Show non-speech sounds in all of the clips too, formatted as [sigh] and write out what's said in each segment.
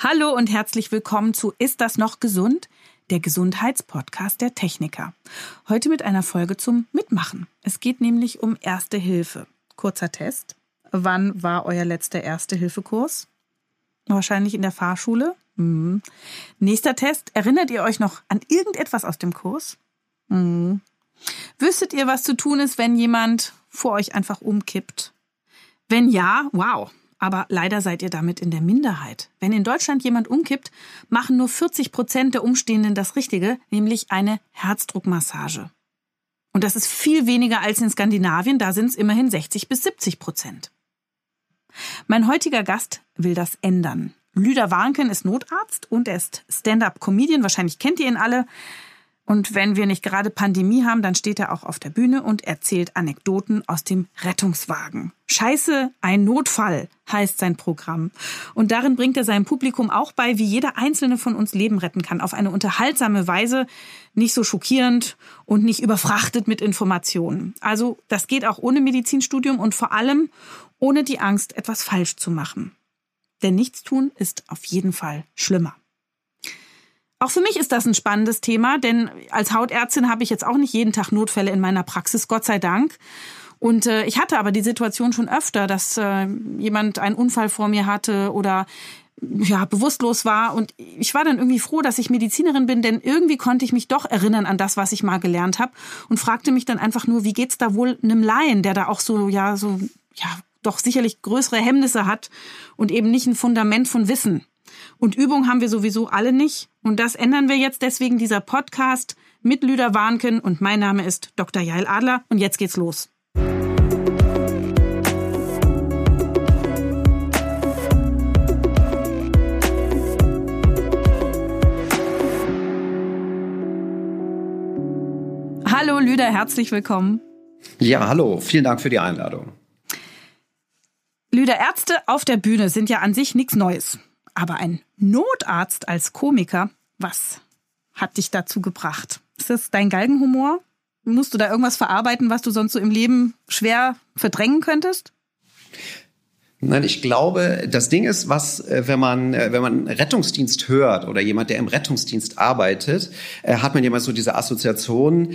Hallo und herzlich willkommen zu Ist das noch gesund? Der Gesundheitspodcast der Techniker. Heute mit einer Folge zum Mitmachen. Es geht nämlich um Erste Hilfe. Kurzer Test. Wann war euer letzter Erste-Hilfe-Kurs? Wahrscheinlich in der Fahrschule. Mhm. Nächster Test. Erinnert ihr euch noch an irgendetwas aus dem Kurs? Mhm. Wüsstet ihr, was zu tun ist, wenn jemand vor euch einfach umkippt? Wenn ja, wow, aber leider seid ihr damit in der Minderheit. Wenn in Deutschland jemand umkippt, machen nur 40 Prozent der Umstehenden das Richtige, nämlich eine Herzdruckmassage. Und das ist viel weniger als in Skandinavien, da sind es immerhin 60 bis 70 Prozent. Mein heutiger Gast will das ändern. Lüder Warnken ist Notarzt und er ist Stand-up-Comedian. Wahrscheinlich kennt ihr ihn alle. Und wenn wir nicht gerade Pandemie haben, dann steht er auch auf der Bühne und erzählt Anekdoten aus dem Rettungswagen. Scheiße, ein Notfall heißt sein Programm. Und darin bringt er seinem Publikum auch bei, wie jeder einzelne von uns Leben retten kann. Auf eine unterhaltsame Weise, nicht so schockierend und nicht überfrachtet mit Informationen. Also das geht auch ohne Medizinstudium und vor allem ohne die Angst, etwas falsch zu machen. Denn Nichtstun ist auf jeden Fall schlimmer. Auch für mich ist das ein spannendes Thema, denn als Hautärztin habe ich jetzt auch nicht jeden Tag Notfälle in meiner Praxis, Gott sei Dank. Und äh, ich hatte aber die Situation schon öfter, dass äh, jemand einen Unfall vor mir hatte oder ja, bewusstlos war. Und ich war dann irgendwie froh, dass ich Medizinerin bin, denn irgendwie konnte ich mich doch erinnern an das, was ich mal gelernt habe und fragte mich dann einfach nur, wie geht's da wohl einem Laien, der da auch so, ja, so, ja, doch sicherlich größere Hemmnisse hat und eben nicht ein Fundament von Wissen. Und Übung haben wir sowieso alle nicht. Und das ändern wir jetzt deswegen dieser Podcast mit Lüder Warnken. Und mein Name ist Dr. Jael Adler. Und jetzt geht's los. Hallo Lüder, herzlich willkommen. Ja, hallo, vielen Dank für die Einladung. Lüder, Ärzte auf der Bühne sind ja an sich nichts Neues. Aber ein Notarzt als Komiker, was hat dich dazu gebracht? Ist das dein Galgenhumor? Musst du da irgendwas verarbeiten, was du sonst so im Leben schwer verdrängen könntest? Nein, ich glaube, das Ding ist, was, äh, wenn man, äh, wenn man Rettungsdienst hört oder jemand, der im Rettungsdienst arbeitet, äh, hat man immer so diese Assoziation,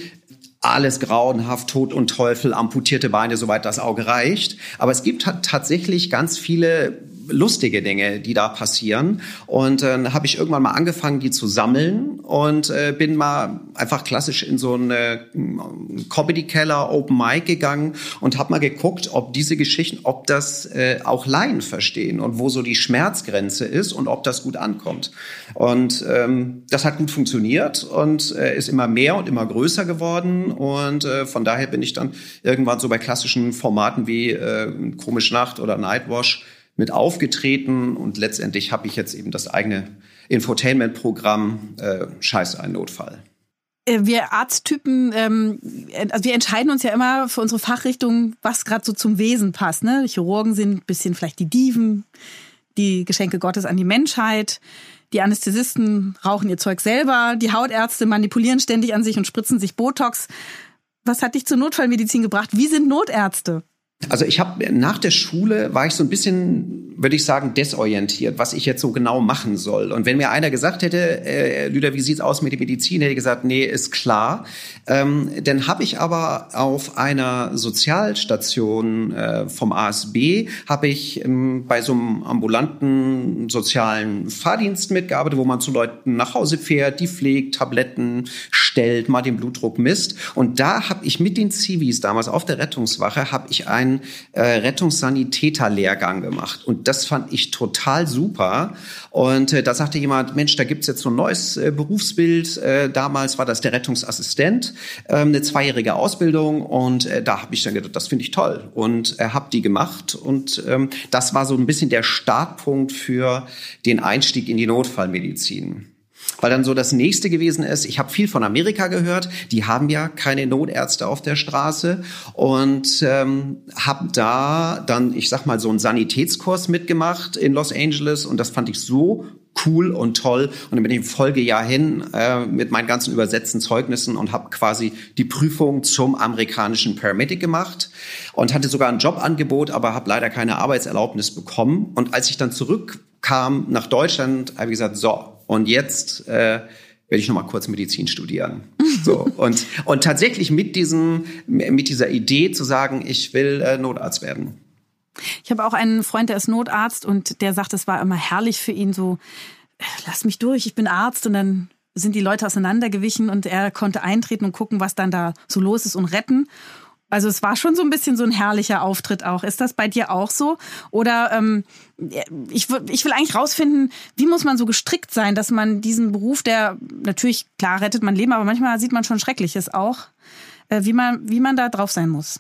alles grauenhaft, Tod und Teufel, amputierte Beine, soweit das Auge reicht. Aber es gibt tatsächlich ganz viele lustige Dinge, die da passieren. Und äh, dann habe ich irgendwann mal angefangen, die zu sammeln und äh, bin mal einfach klassisch in so einen äh, Comedy-Keller, Open Mic gegangen und habe mal geguckt, ob diese Geschichten, ob das äh, auch Laien verstehen und wo so die Schmerzgrenze ist und ob das gut ankommt. Und ähm, das hat gut funktioniert und äh, ist immer mehr und immer größer geworden. Und äh, von daher bin ich dann irgendwann so bei klassischen Formaten wie äh, Komisch Nacht oder Nightwash mit aufgetreten und letztendlich habe ich jetzt eben das eigene Infotainment-Programm äh, Scheiße, ein Notfall. Äh, wir Arzttypen, ähm, also wir entscheiden uns ja immer für unsere Fachrichtung, was gerade so zum Wesen passt. Ne? Chirurgen sind ein bisschen vielleicht die Diven, die Geschenke Gottes an die Menschheit. Die Anästhesisten rauchen ihr Zeug selber. Die Hautärzte manipulieren ständig an sich und spritzen sich Botox. Was hat dich zur Notfallmedizin gebracht? Wie sind Notärzte? Also ich habe nach der Schule war ich so ein bisschen, würde ich sagen, desorientiert, was ich jetzt so genau machen soll. Und wenn mir einer gesagt hätte, äh, Lüder, wie sieht's aus mit der Medizin, hätte ich gesagt, nee, ist klar. Ähm, dann habe ich aber auf einer Sozialstation äh, vom ASB habe ich ähm, bei so einem ambulanten sozialen Fahrdienst mitgearbeitet, wo man zu Leuten nach Hause fährt, die pflegt, Tabletten stellt, mal den Blutdruck misst. Und da habe ich mit den Zivis damals auf der Rettungswache habe ich einen einen äh, Rettungssanitäter-Lehrgang gemacht. Und das fand ich total super. Und äh, da sagte jemand, Mensch, da gibt's jetzt so ein neues äh, Berufsbild. Äh, damals war das der Rettungsassistent, äh, eine zweijährige Ausbildung. Und äh, da habe ich dann gedacht, das finde ich toll. Und äh, habe die gemacht. Und ähm, das war so ein bisschen der Startpunkt für den Einstieg in die Notfallmedizin weil dann so das nächste gewesen ist, ich habe viel von Amerika gehört, die haben ja keine Notärzte auf der Straße und ähm, habe da dann, ich sag mal, so einen Sanitätskurs mitgemacht in Los Angeles und das fand ich so cool und toll. Und dann bin ich im Folgejahr hin äh, mit meinen ganzen übersetzten Zeugnissen und habe quasi die Prüfung zum amerikanischen Paramedic gemacht und hatte sogar ein Jobangebot, aber habe leider keine Arbeitserlaubnis bekommen. Und als ich dann zurück kam nach Deutschland, habe ich gesagt, so, und jetzt äh, werde ich noch mal kurz Medizin studieren. So und und tatsächlich mit diesem mit dieser Idee zu sagen, ich will äh, Notarzt werden. Ich habe auch einen Freund, der ist Notarzt und der sagt, es war immer herrlich für ihn so äh, lass mich durch, ich bin Arzt und dann sind die Leute auseinandergewichen und er konnte eintreten und gucken, was dann da so los ist und retten. Also es war schon so ein bisschen so ein herrlicher Auftritt auch. Ist das bei dir auch so? Oder ähm, ich, ich will eigentlich rausfinden, wie muss man so gestrickt sein, dass man diesen Beruf, der natürlich, klar, rettet man Leben, aber manchmal sieht man schon Schreckliches auch, äh, wie, man, wie man da drauf sein muss.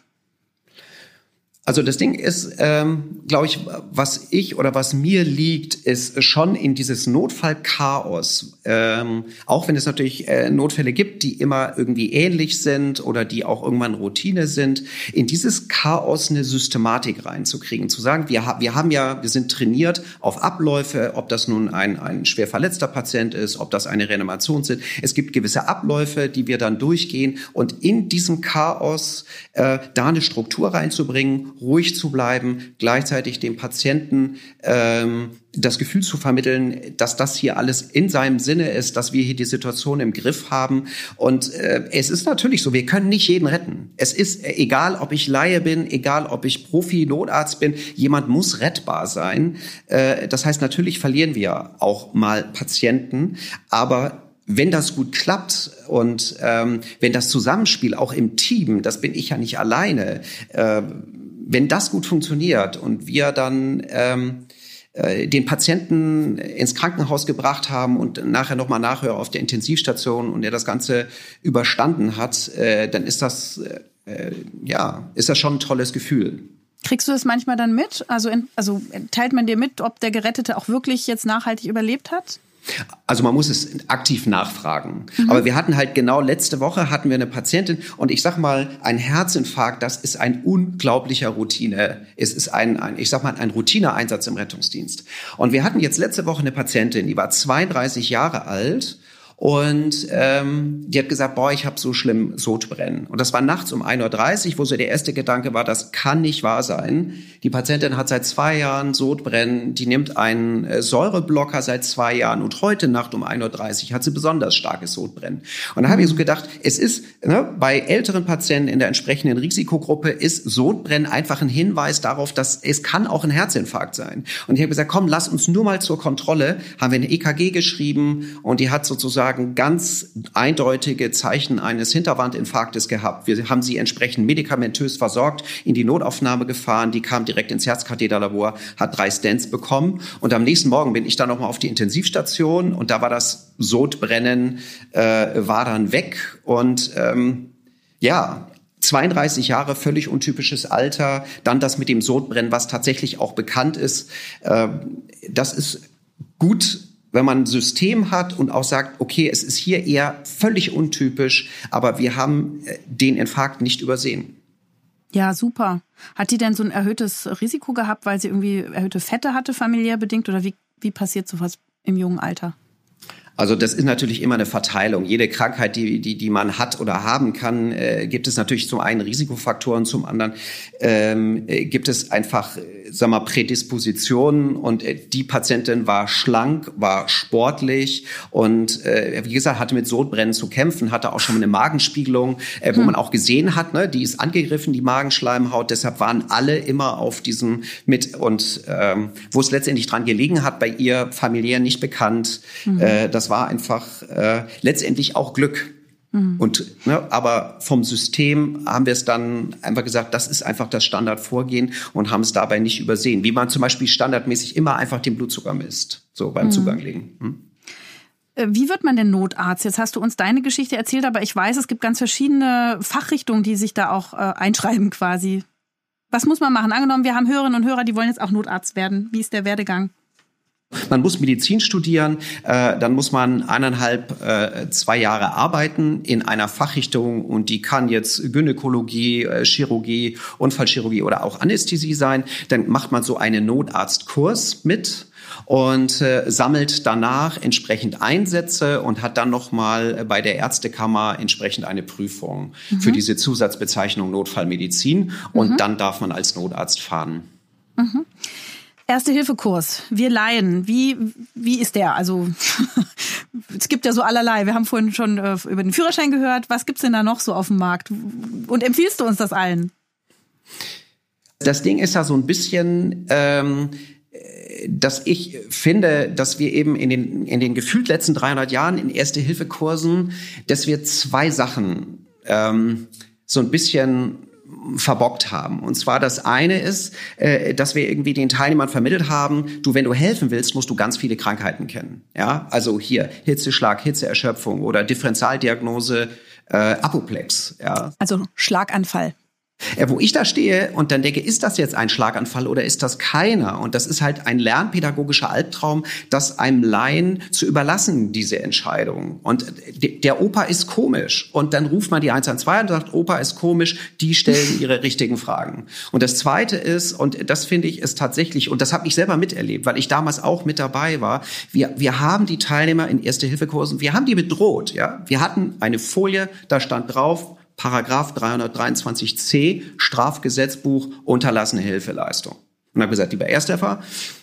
Also das Ding ist, ähm, glaube ich, was ich oder was mir liegt, ist schon in dieses Notfallchaos. Ähm, auch wenn es natürlich äh, Notfälle gibt, die immer irgendwie ähnlich sind oder die auch irgendwann Routine sind, in dieses Chaos eine Systematik reinzukriegen. Zu sagen, wir, ha wir haben ja, wir sind trainiert auf Abläufe, ob das nun ein, ein schwer verletzter Patient ist, ob das eine Reanimation sind. Es gibt gewisse Abläufe, die wir dann durchgehen und in diesem Chaos äh, da eine Struktur reinzubringen ruhig zu bleiben, gleichzeitig dem Patienten ähm, das Gefühl zu vermitteln, dass das hier alles in seinem Sinne ist, dass wir hier die Situation im Griff haben. Und äh, es ist natürlich so, wir können nicht jeden retten. Es ist äh, egal, ob ich Laie bin, egal, ob ich Profi-Notarzt bin, jemand muss rettbar sein. Äh, das heißt, natürlich verlieren wir auch mal Patienten, aber wenn das gut klappt und ähm, wenn das Zusammenspiel auch im Team, das bin ich ja nicht alleine, äh, wenn das gut funktioniert und wir dann ähm, äh, den Patienten ins Krankenhaus gebracht haben und nachher nochmal nachhören auf der Intensivstation und er das Ganze überstanden hat, äh, dann ist das, äh, ja, ist das schon ein tolles Gefühl. Kriegst du das manchmal dann mit? Also, also teilt man dir mit, ob der Gerettete auch wirklich jetzt nachhaltig überlebt hat? Also man muss es aktiv nachfragen. Mhm. Aber wir hatten halt genau letzte Woche hatten wir eine Patientin und ich sag mal, ein Herzinfarkt, das ist ein unglaublicher Routine. Es ist ein, ein ich sag mal, ein Routineeinsatz im Rettungsdienst. Und wir hatten jetzt letzte Woche eine Patientin, die war 32 Jahre alt und ähm, die hat gesagt, boah, ich habe so schlimm Sodbrennen. Und das war nachts um 1.30 Uhr, wo so der erste Gedanke war, das kann nicht wahr sein. Die Patientin hat seit zwei Jahren Sodbrennen, die nimmt einen äh, Säureblocker seit zwei Jahren und heute Nacht um 1.30 Uhr hat sie besonders starkes Sodbrennen. Und da habe ich so gedacht, es ist ne, bei älteren Patienten in der entsprechenden Risikogruppe ist Sodbrennen einfach ein Hinweis darauf, dass es kann auch ein Herzinfarkt sein. Und ich habe gesagt, komm, lass uns nur mal zur Kontrolle. Haben wir eine EKG geschrieben und die hat sozusagen sozusagen ganz eindeutige Zeichen eines Hinterwandinfarktes gehabt. Wir haben sie entsprechend medikamentös versorgt, in die Notaufnahme gefahren, die kam direkt ins Herzkatheterlabor, hat drei Stents bekommen. Und am nächsten Morgen bin ich dann nochmal auf die Intensivstation. Und da war das Sodbrennen, äh, war dann weg. Und ähm, ja, 32 Jahre, völlig untypisches Alter, dann das mit dem Sodbrennen, was tatsächlich auch bekannt ist. Äh, das ist gut wenn man ein System hat und auch sagt, okay, es ist hier eher völlig untypisch, aber wir haben äh, den Infarkt nicht übersehen. Ja, super. Hat die denn so ein erhöhtes Risiko gehabt, weil sie irgendwie erhöhte Fette hatte, familiär bedingt? Oder wie, wie passiert sowas im jungen Alter? Also das ist natürlich immer eine Verteilung. Jede Krankheit, die, die, die man hat oder haben kann, äh, gibt es natürlich zum einen Risikofaktoren, zum anderen ähm, äh, gibt es einfach, äh, sag mal, Prädispositionen. Und äh, die Patientin war schlank, war sportlich und äh, wie gesagt, hatte mit Sodbrennen zu kämpfen, hatte auch schon eine Magenspiegelung, äh, wo hm. man auch gesehen hat, ne, die ist angegriffen, die Magenschleimhaut. Deshalb waren alle immer auf diesem mit und ähm, wo es letztendlich dran gelegen hat, bei ihr familiär nicht bekannt, mhm. äh, das war einfach äh, letztendlich auch Glück. Mhm. Und, ne, aber vom System haben wir es dann einfach gesagt, das ist einfach das Standardvorgehen und haben es dabei nicht übersehen. Wie man zum Beispiel standardmäßig immer einfach den Blutzucker misst, so beim mhm. Zugang legen. Hm? Äh, wie wird man denn Notarzt? Jetzt hast du uns deine Geschichte erzählt, aber ich weiß, es gibt ganz verschiedene Fachrichtungen, die sich da auch äh, einschreiben quasi. Was muss man machen? Angenommen, wir haben Hörerinnen und Hörer, die wollen jetzt auch Notarzt werden. Wie ist der Werdegang? Man muss Medizin studieren, äh, dann muss man eineinhalb, äh, zwei Jahre arbeiten in einer Fachrichtung und die kann jetzt Gynäkologie, äh, Chirurgie, Unfallchirurgie oder auch Anästhesie sein. Dann macht man so einen Notarztkurs mit und äh, sammelt danach entsprechend Einsätze und hat dann nochmal bei der Ärztekammer entsprechend eine Prüfung mhm. für diese Zusatzbezeichnung Notfallmedizin und mhm. dann darf man als Notarzt fahren. Mhm. Erste-Hilfe-Kurs, wir Laien, wie, wie ist der? Also [laughs] es gibt ja so allerlei. Wir haben vorhin schon äh, über den Führerschein gehört. Was gibt's denn da noch so auf dem Markt? Und empfiehlst du uns das allen? Das Ding ist ja so ein bisschen, ähm, dass ich finde, dass wir eben in den, in den gefühlt letzten 300 Jahren in Erste-Hilfe-Kursen, dass wir zwei Sachen ähm, so ein bisschen verbockt haben. Und zwar das eine ist, äh, dass wir irgendwie den Teilnehmern vermittelt haben, du, wenn du helfen willst, musst du ganz viele Krankheiten kennen. Ja, also hier Hitzeschlag, Hitzeerschöpfung oder Differentialdiagnose, äh, Apoplex. Ja. Also Schlaganfall. Äh, wo ich da stehe und dann denke, ist das jetzt ein Schlaganfall oder ist das keiner? Und das ist halt ein lernpädagogischer Albtraum, das einem Laien zu überlassen, diese Entscheidung. Und der Opa ist komisch. Und dann ruft man die 112 und sagt, Opa ist komisch, die stellen [laughs] ihre richtigen Fragen. Und das Zweite ist, und das finde ich ist tatsächlich, und das habe ich selber miterlebt, weil ich damals auch mit dabei war, wir, wir haben die Teilnehmer in Erste-Hilfe-Kursen, wir haben die bedroht. Ja? Wir hatten eine Folie, da stand drauf, Paragraph 323c Strafgesetzbuch unterlassene Hilfeleistung. Und habe gesagt, lieber Ersthelfer,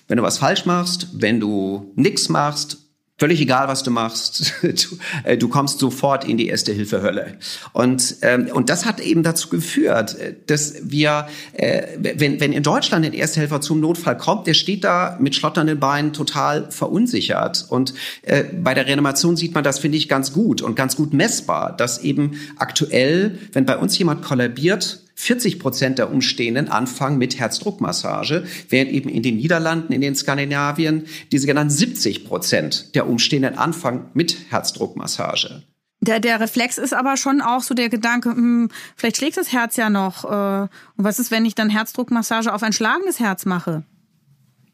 wenn du was falsch machst, wenn du nichts machst, Völlig egal, was du machst, [laughs] du, äh, du kommst sofort in die erste Hilfe Hölle. Und ähm, und das hat eben dazu geführt, äh, dass wir, äh, wenn wenn in Deutschland ein Ersthelfer zum Notfall kommt, der steht da mit schlotternden Beinen total verunsichert. Und äh, bei der Reanimation sieht man das finde ich ganz gut und ganz gut messbar, dass eben aktuell, wenn bei uns jemand kollabiert 40 Prozent der Umstehenden anfangen mit Herzdruckmassage, während eben in den Niederlanden, in den Skandinavien diese genannten 70 Prozent der Umstehenden anfangen mit Herzdruckmassage. Der, der Reflex ist aber schon auch so der Gedanke, hm, vielleicht schlägt das Herz ja noch. Äh, und was ist, wenn ich dann Herzdruckmassage auf ein schlagendes Herz mache?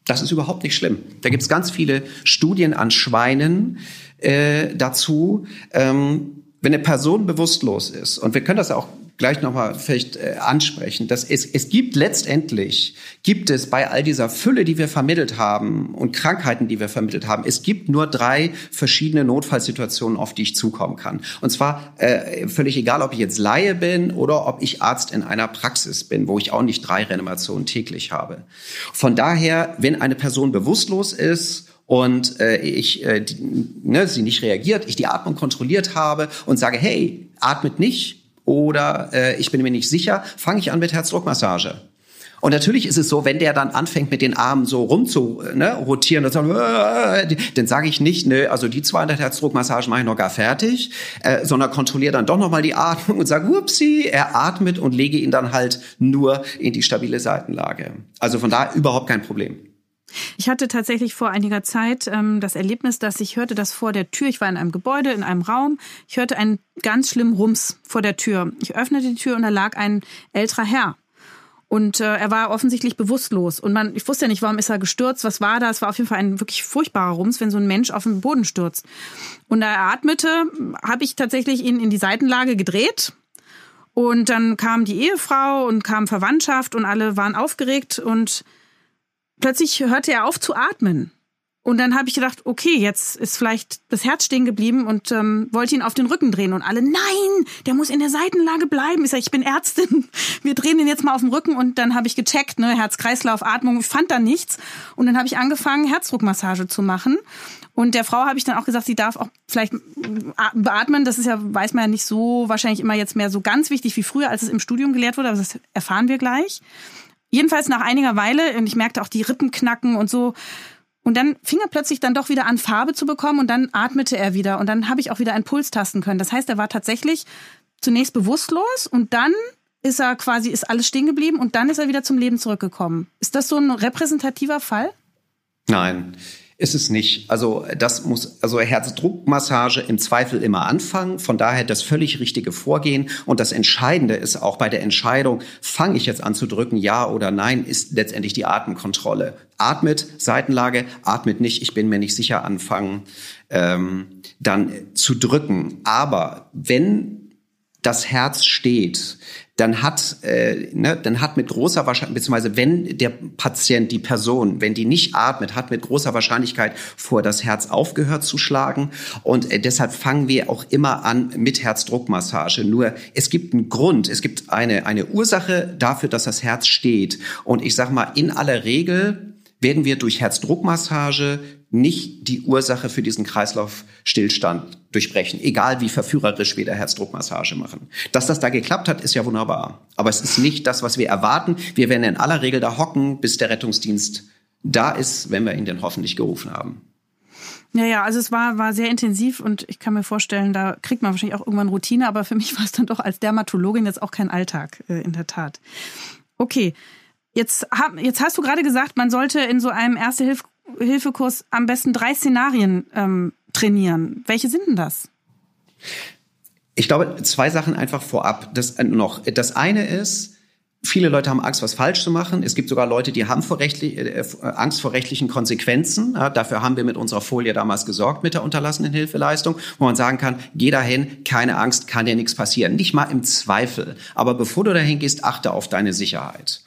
Das ist überhaupt nicht schlimm. Da gibt es ganz viele Studien an Schweinen äh, dazu. Ähm, wenn eine Person bewusstlos ist, und wir können das auch gleich nochmal vielleicht äh, ansprechen, dass es, es gibt letztendlich, gibt es bei all dieser Fülle, die wir vermittelt haben und Krankheiten, die wir vermittelt haben, es gibt nur drei verschiedene Notfallsituationen, auf die ich zukommen kann. Und zwar äh, völlig egal, ob ich jetzt Laie bin oder ob ich Arzt in einer Praxis bin, wo ich auch nicht drei Reanimationen täglich habe. Von daher, wenn eine Person bewusstlos ist, und äh, ich äh, die, ne, sie nicht reagiert, ich die Atmung kontrolliert habe und sage, hey, atmet nicht, oder äh, ich bin mir nicht sicher, fange ich an mit Herzdruckmassage. Und natürlich ist es so, wenn der dann anfängt mit den Armen so rum zu ne, rotieren, und sagen, äh, dann sage ich nicht, ne, also die 200 Herzdruckmassagen mache ich noch gar fertig, äh, sondern kontrolliere dann doch nochmal die Atmung und sage, upsie, er atmet und lege ihn dann halt nur in die stabile Seitenlage. Also von da überhaupt kein Problem. Ich hatte tatsächlich vor einiger Zeit ähm, das Erlebnis, dass ich hörte, dass vor der Tür, ich war in einem Gebäude, in einem Raum, ich hörte einen ganz schlimmen Rums vor der Tür. Ich öffnete die Tür und da lag ein älterer Herr. Und äh, er war offensichtlich bewusstlos. Und man, ich wusste ja nicht, warum ist er gestürzt, was war da? Es war auf jeden Fall ein wirklich furchtbarer Rums, wenn so ein Mensch auf den Boden stürzt. Und da er atmete, habe ich tatsächlich ihn in die Seitenlage gedreht. Und dann kam die Ehefrau und kam Verwandtschaft und alle waren aufgeregt und plötzlich hörte er auf zu atmen. Und dann habe ich gedacht, okay, jetzt ist vielleicht das Herz stehen geblieben und ähm, wollte ihn auf den Rücken drehen. Und alle, nein, der muss in der Seitenlage bleiben. Ich sage, ich bin Ärztin, [laughs] wir drehen ihn jetzt mal auf den Rücken. Und dann habe ich gecheckt, ne, Herz-Kreislauf, Atmung, ich fand da nichts. Und dann habe ich angefangen, Herzdruckmassage zu machen. Und der Frau habe ich dann auch gesagt, sie darf auch vielleicht beatmen. Das ist ja, weiß man ja nicht so, wahrscheinlich immer jetzt mehr so ganz wichtig wie früher, als es im Studium gelehrt wurde. Aber das erfahren wir gleich. Jedenfalls nach einiger Weile, und ich merkte auch die Rippen knacken und so. Und dann fing er plötzlich dann doch wieder an, Farbe zu bekommen und dann atmete er wieder. Und dann habe ich auch wieder einen Puls tasten können. Das heißt, er war tatsächlich zunächst bewusstlos und dann ist er quasi, ist alles stehen geblieben und dann ist er wieder zum Leben zurückgekommen. Ist das so ein repräsentativer Fall? Nein. Ist es nicht. Also das muss, also Herzdruckmassage im Zweifel immer anfangen. Von daher das völlig richtige Vorgehen. Und das Entscheidende ist auch bei der Entscheidung, fange ich jetzt an zu drücken, ja oder nein, ist letztendlich die Atemkontrolle. Atmet, Seitenlage, atmet nicht, ich bin mir nicht sicher, anfangen ähm, dann zu drücken. Aber wenn das Herz steht, dann hat, äh, ne, dann hat mit großer Wahrscheinlichkeit, beziehungsweise wenn der Patient, die Person, wenn die nicht atmet, hat mit großer Wahrscheinlichkeit vor das Herz aufgehört zu schlagen. Und äh, deshalb fangen wir auch immer an mit Herzdruckmassage. Nur es gibt einen Grund, es gibt eine, eine Ursache dafür, dass das Herz steht. Und ich sag mal, in aller Regel werden wir durch Herzdruckmassage nicht die Ursache für diesen Kreislaufstillstand durchbrechen, egal wie verführerisch wir der Herzdruckmassage machen. Dass das da geklappt hat, ist ja wunderbar. Aber es ist nicht das, was wir erwarten. Wir werden in aller Regel da hocken, bis der Rettungsdienst da ist, wenn wir ihn denn hoffentlich gerufen haben. Ja, ja, also es war, war sehr intensiv und ich kann mir vorstellen, da kriegt man wahrscheinlich auch irgendwann Routine, aber für mich [laughs] war es dann doch als Dermatologin jetzt auch kein Alltag, äh, in der Tat. Okay, jetzt, jetzt hast du gerade gesagt, man sollte in so einem Erste-Hilfe-Kurs am besten drei Szenarien ähm, trainieren. Welche sind denn das? Ich glaube, zwei Sachen einfach vorab. Das, äh, noch. das eine ist, Viele Leute haben Angst, was falsch zu machen. Es gibt sogar Leute, die haben vor rechtlich, äh, Angst vor rechtlichen Konsequenzen. Ja, dafür haben wir mit unserer Folie damals gesorgt mit der unterlassenen Hilfeleistung, wo man sagen kann, geh dahin, keine Angst, kann dir nichts passieren. Nicht mal im Zweifel. Aber bevor du dahin gehst, achte auf deine Sicherheit.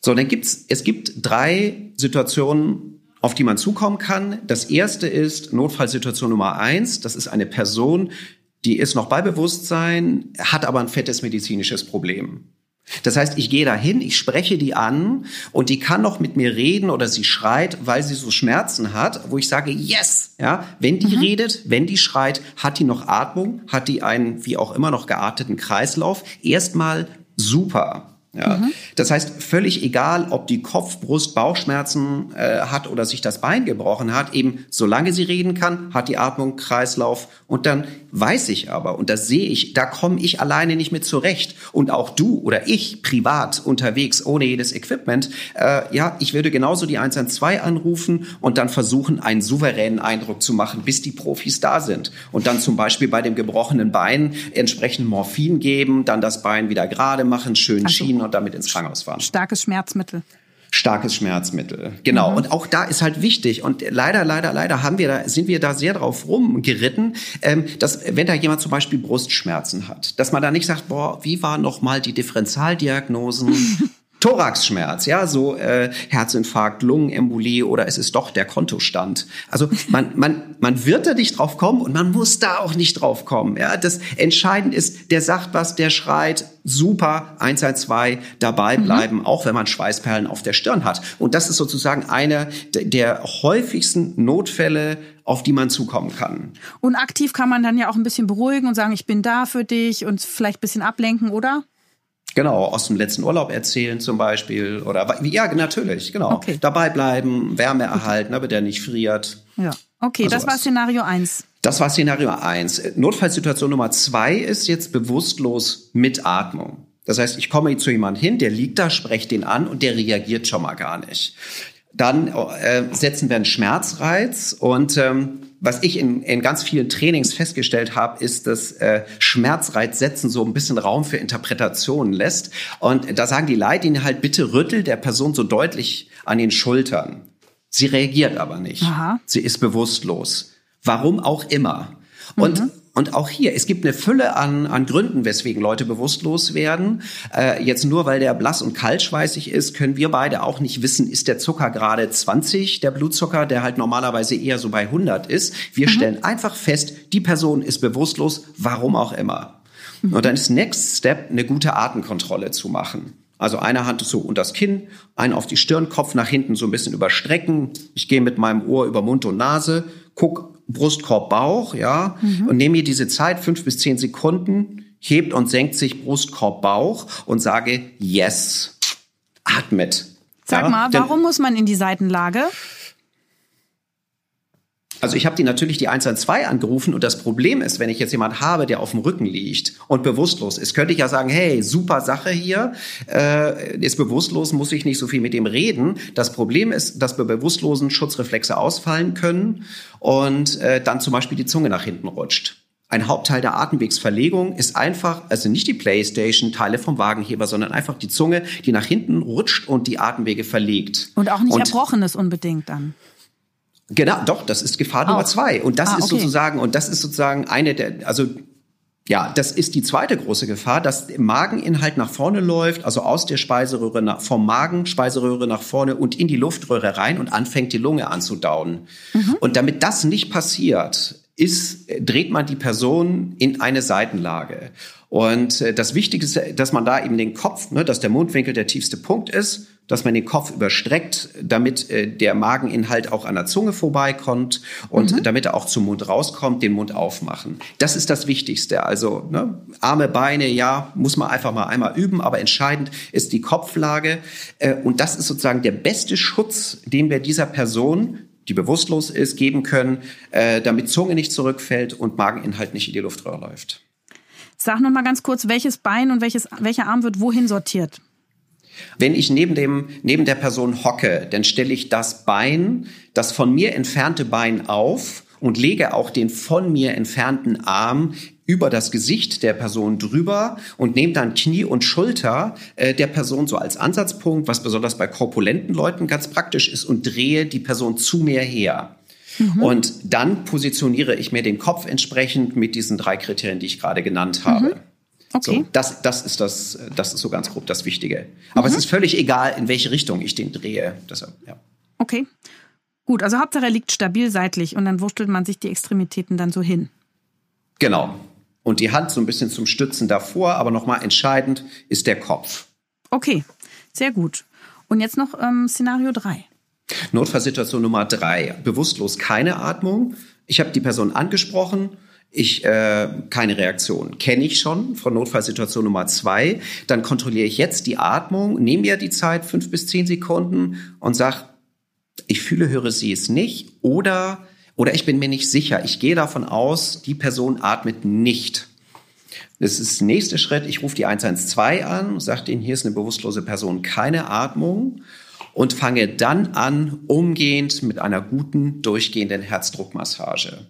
So, dann gibt's, es gibt drei Situationen, auf die man zukommen kann. Das erste ist Notfallsituation Nummer eins. Das ist eine Person, die ist noch bei Bewusstsein, hat aber ein fettes medizinisches Problem. Das heißt, ich gehe dahin, ich spreche die an und die kann noch mit mir reden oder sie schreit, weil sie so Schmerzen hat, wo ich sage, yes, ja, wenn die mhm. redet, wenn die schreit, hat die noch Atmung, hat die einen wie auch immer noch gearteten Kreislauf, erstmal super. Ja. Mhm. Das heißt, völlig egal, ob die Kopf-, Brust-, Bauchschmerzen äh, hat oder sich das Bein gebrochen hat, eben solange sie reden kann, hat die Atmung, Kreislauf und dann weiß ich aber, und das sehe ich, da komme ich alleine nicht mit zurecht. Und auch du oder ich privat unterwegs ohne jedes Equipment, äh, ja, ich würde genauso die 112 anrufen und dann versuchen, einen souveränen Eindruck zu machen, bis die Profis da sind. Und dann zum Beispiel bei dem gebrochenen Bein entsprechend Morphin geben, dann das Bein wieder gerade machen, schön also, schienen und damit ins Krankenhaus fahren. Starkes Schmerzmittel starkes Schmerzmittel. Genau. Mhm. Und auch da ist halt wichtig. Und leider, leider, leider haben wir da, sind wir da sehr drauf rumgeritten, ähm, dass wenn da jemand zum Beispiel Brustschmerzen hat, dass man da nicht sagt, boah, wie war noch mal die Differentialdiagnosen? [laughs] Thoraxschmerz, ja, so äh, Herzinfarkt, Lungenembolie oder es ist doch der Kontostand. Also man, man, man wird da nicht drauf kommen und man muss da auch nicht drauf kommen. Ja, das Entscheidende ist, der sagt was, der schreit, super, 112, dabei mhm. bleiben, mhm. auch wenn man Schweißperlen auf der Stirn hat. Und das ist sozusagen einer der häufigsten Notfälle, auf die man zukommen kann. Und aktiv kann man dann ja auch ein bisschen beruhigen und sagen, ich bin da für dich und vielleicht ein bisschen ablenken, oder? Genau, aus dem letzten Urlaub erzählen zum Beispiel. Oder ja, natürlich, genau. Okay. Dabei bleiben, Wärme erhalten, damit er nicht friert. Ja. Okay, also das war Szenario eins. Das war Szenario eins. Notfallsituation Nummer zwei ist jetzt bewusstlos mit Atmung. Das heißt, ich komme zu jemandem hin, der liegt da, spreche den an und der reagiert schon mal gar nicht. Dann äh, setzen wir einen Schmerzreiz und ähm, was ich in, in ganz vielen Trainings festgestellt habe, ist, dass äh, Schmerzreiz setzen so ein bisschen Raum für Interpretationen lässt. Und da sagen die Leitlinien halt, bitte rüttel der Person so deutlich an den Schultern. Sie reagiert aber nicht. Aha. Sie ist bewusstlos. Warum auch immer. Und mhm. Und auch hier, es gibt eine Fülle an, an Gründen, weswegen Leute bewusstlos werden. Äh, jetzt nur, weil der blass und kaltschweißig ist, können wir beide auch nicht wissen, ist der Zucker gerade 20, der Blutzucker, der halt normalerweise eher so bei 100 ist. Wir mhm. stellen einfach fest, die Person ist bewusstlos, warum auch immer. Mhm. Und dann ist Next Step, eine gute Atemkontrolle zu machen. Also eine Hand so unter das Kinn, eine auf die Stirn, Kopf nach hinten so ein bisschen überstrecken. Ich gehe mit meinem Ohr über Mund und Nase, guck Brustkorb, Bauch, ja, mhm. und nehme mir diese Zeit, fünf bis zehn Sekunden, hebt und senkt sich Brustkorb, Bauch und sage Yes, atmet. Sag ja, mal, warum muss man in die Seitenlage? Also ich habe die natürlich die 112 angerufen und das Problem ist, wenn ich jetzt jemand habe, der auf dem Rücken liegt und bewusstlos ist, könnte ich ja sagen, hey, super Sache hier, äh, ist bewusstlos, muss ich nicht so viel mit dem reden. Das Problem ist, dass bei Bewusstlosen Schutzreflexe ausfallen können und äh, dann zum Beispiel die Zunge nach hinten rutscht. Ein Hauptteil der Atemwegsverlegung ist einfach, also nicht die Playstation, Teile vom Wagenheber, sondern einfach die Zunge, die nach hinten rutscht und die Atemwege verlegt. Und auch nicht und, Erbrochenes unbedingt dann. Genau, doch, das ist Gefahr Nummer zwei. Und das ah, ist okay. sozusagen, und das ist sozusagen eine der, also ja, das ist die zweite große Gefahr, dass der Mageninhalt nach vorne läuft, also aus der Speiseröhre nach, vom Magen, Speiseröhre nach vorne und in die Luftröhre rein und anfängt die Lunge anzudauen. Mhm. Und damit das nicht passiert, ist, dreht man die Person in eine Seitenlage. Und äh, das Wichtige ist, dass man da eben den Kopf, ne, dass der Mundwinkel der tiefste Punkt ist, dass man den Kopf überstreckt, damit äh, der Mageninhalt auch an der Zunge vorbeikommt und mhm. damit er auch zum Mund rauskommt, den Mund aufmachen. Das ist das Wichtigste. Also ne, Arme, Beine, ja, muss man einfach mal einmal üben, aber entscheidend ist die Kopflage. Äh, und das ist sozusagen der beste Schutz, den wir dieser Person die bewusstlos ist, geben können, äh, damit Zunge nicht zurückfällt und Mageninhalt nicht in die Luftröhre läuft. Sag noch mal ganz kurz, welches Bein und welches, welcher Arm wird wohin sortiert? Wenn ich neben, dem, neben der Person hocke, dann stelle ich das Bein, das von mir entfernte Bein auf und lege auch den von mir entfernten Arm über das Gesicht der Person drüber und nehme dann Knie und Schulter äh, der Person so als Ansatzpunkt, was besonders bei korpulenten Leuten ganz praktisch ist, und drehe die Person zu mir her. Mhm. Und dann positioniere ich mir den Kopf entsprechend mit diesen drei Kriterien, die ich gerade genannt habe. Mhm. Okay. So, das, das, ist das, das ist so ganz grob das Wichtige. Aber mhm. es ist völlig egal, in welche Richtung ich den drehe. Deshalb, ja. Okay. Gut, also Hauptsache er liegt stabil seitlich und dann wurstelt man sich die Extremitäten dann so hin. Genau. Und die Hand so ein bisschen zum Stützen davor, aber nochmal entscheidend ist der Kopf. Okay, sehr gut. Und jetzt noch ähm, Szenario 3. Notfallsituation Nummer 3. Bewusstlos keine Atmung. Ich habe die Person angesprochen ich äh, keine Reaktion. Kenne ich schon von Notfallsituation Nummer zwei. Dann kontrolliere ich jetzt die Atmung, nehme mir die Zeit, fünf bis zehn Sekunden und sag, ich fühle, höre sie es nicht oder oder ich bin mir nicht sicher. Ich gehe davon aus, die Person atmet nicht. Das ist der nächste Schritt. Ich rufe die 112 an, sage denen, hier ist eine bewusstlose Person, keine Atmung und fange dann an, umgehend mit einer guten, durchgehenden Herzdruckmassage.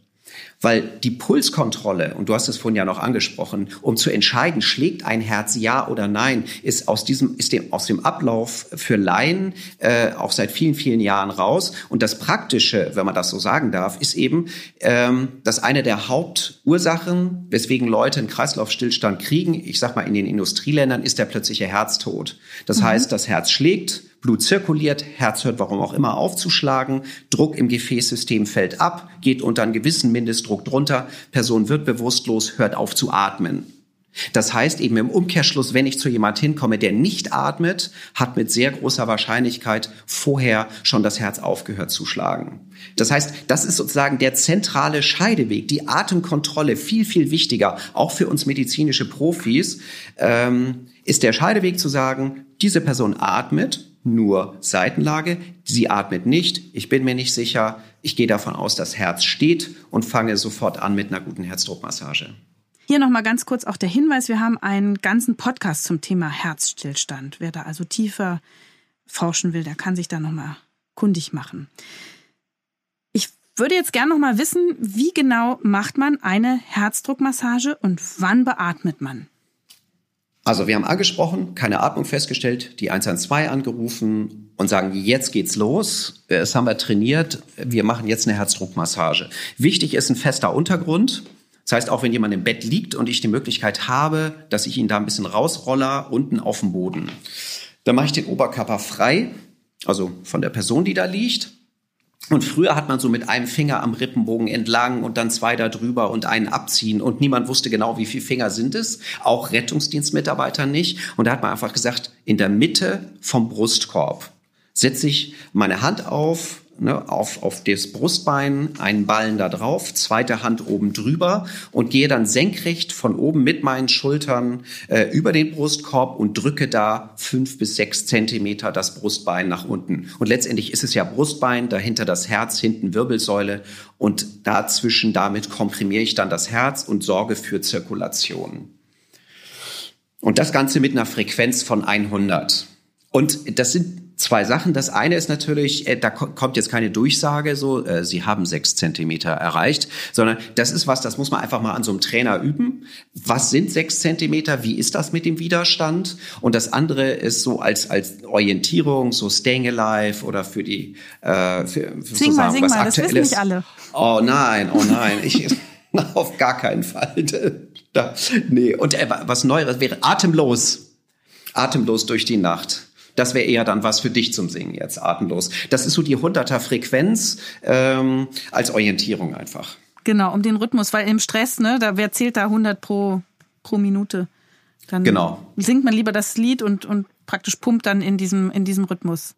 Weil die Pulskontrolle, und du hast es vorhin ja noch angesprochen, um zu entscheiden, schlägt ein Herz ja oder nein, ist aus diesem, ist dem, aus dem Ablauf für Laien äh, auch seit vielen, vielen Jahren raus. Und das Praktische, wenn man das so sagen darf, ist eben, ähm, dass eine der Hauptursachen, weswegen Leute einen Kreislaufstillstand kriegen, ich sag mal in den Industrieländern, ist der plötzliche Herztod. Das mhm. heißt, das Herz schlägt, Blut zirkuliert, Herz hört warum auch immer aufzuschlagen, Druck im Gefäßsystem fällt ab, geht unter einen gewissen Mindestdruck drunter, Person wird bewusstlos, hört auf zu atmen. Das heißt eben im Umkehrschluss, wenn ich zu jemand hinkomme, der nicht atmet, hat mit sehr großer Wahrscheinlichkeit vorher schon das Herz aufgehört zu schlagen. Das heißt, das ist sozusagen der zentrale Scheideweg, die Atemkontrolle, viel, viel wichtiger, auch für uns medizinische Profis, ähm, ist der Scheideweg zu sagen, diese Person atmet, nur Seitenlage. Sie atmet nicht. Ich bin mir nicht sicher. Ich gehe davon aus, das Herz steht und fange sofort an mit einer guten Herzdruckmassage. Hier nochmal ganz kurz auch der Hinweis, wir haben einen ganzen Podcast zum Thema Herzstillstand. Wer da also tiefer forschen will, der kann sich da nochmal kundig machen. Ich würde jetzt gerne nochmal wissen, wie genau macht man eine Herzdruckmassage und wann beatmet man? Also wir haben angesprochen, keine Atmung festgestellt, die 112 angerufen und sagen, jetzt geht's los. Das haben wir trainiert. Wir machen jetzt eine Herzdruckmassage. Wichtig ist ein fester Untergrund. Das heißt, auch wenn jemand im Bett liegt und ich die Möglichkeit habe, dass ich ihn da ein bisschen rausroller, unten auf dem Boden. Dann mache ich den Oberkörper frei, also von der Person, die da liegt. Und früher hat man so mit einem Finger am Rippenbogen entlang und dann zwei da drüber und einen abziehen und niemand wusste genau, wie viele Finger sind es, auch Rettungsdienstmitarbeiter nicht. Und da hat man einfach gesagt, in der Mitte vom Brustkorb setze ich meine Hand auf, ne, auf, auf das Brustbein, einen Ballen da drauf, zweite Hand oben drüber und gehe dann senkrecht von oben mit meinen Schultern äh, über den Brustkorb und drücke da fünf bis sechs Zentimeter das Brustbein nach unten. Und letztendlich ist es ja Brustbein, dahinter das Herz, hinten Wirbelsäule und dazwischen damit komprimiere ich dann das Herz und sorge für Zirkulation. Und das Ganze mit einer Frequenz von 100. Und das sind zwei Sachen. Das eine ist natürlich, äh, da kommt jetzt keine Durchsage so, äh, Sie haben sechs Zentimeter erreicht, sondern das ist was, das muss man einfach mal an so einem Trainer üben. Was sind sechs Zentimeter? Wie ist das mit dem Widerstand? Und das andere ist so als als Orientierung, so Staying Alive oder für die äh, für, für sing mal, sing was mal, aktuelles. das wissen nicht alle. Oh nein, oh nein, ich [laughs] auf gar keinen Fall. [laughs] da, nee, und äh, was Neueres wäre atemlos. Atemlos durch die Nacht. Das wäre eher dann was für dich zum Singen jetzt, atemlos. Das ist so die 100er Frequenz ähm, als Orientierung einfach. Genau, um den Rhythmus, weil im Stress, ne, da wer zählt da 100 pro, pro Minute? Dann genau. singt man lieber das Lied und, und praktisch pumpt dann in diesem, in diesem Rhythmus.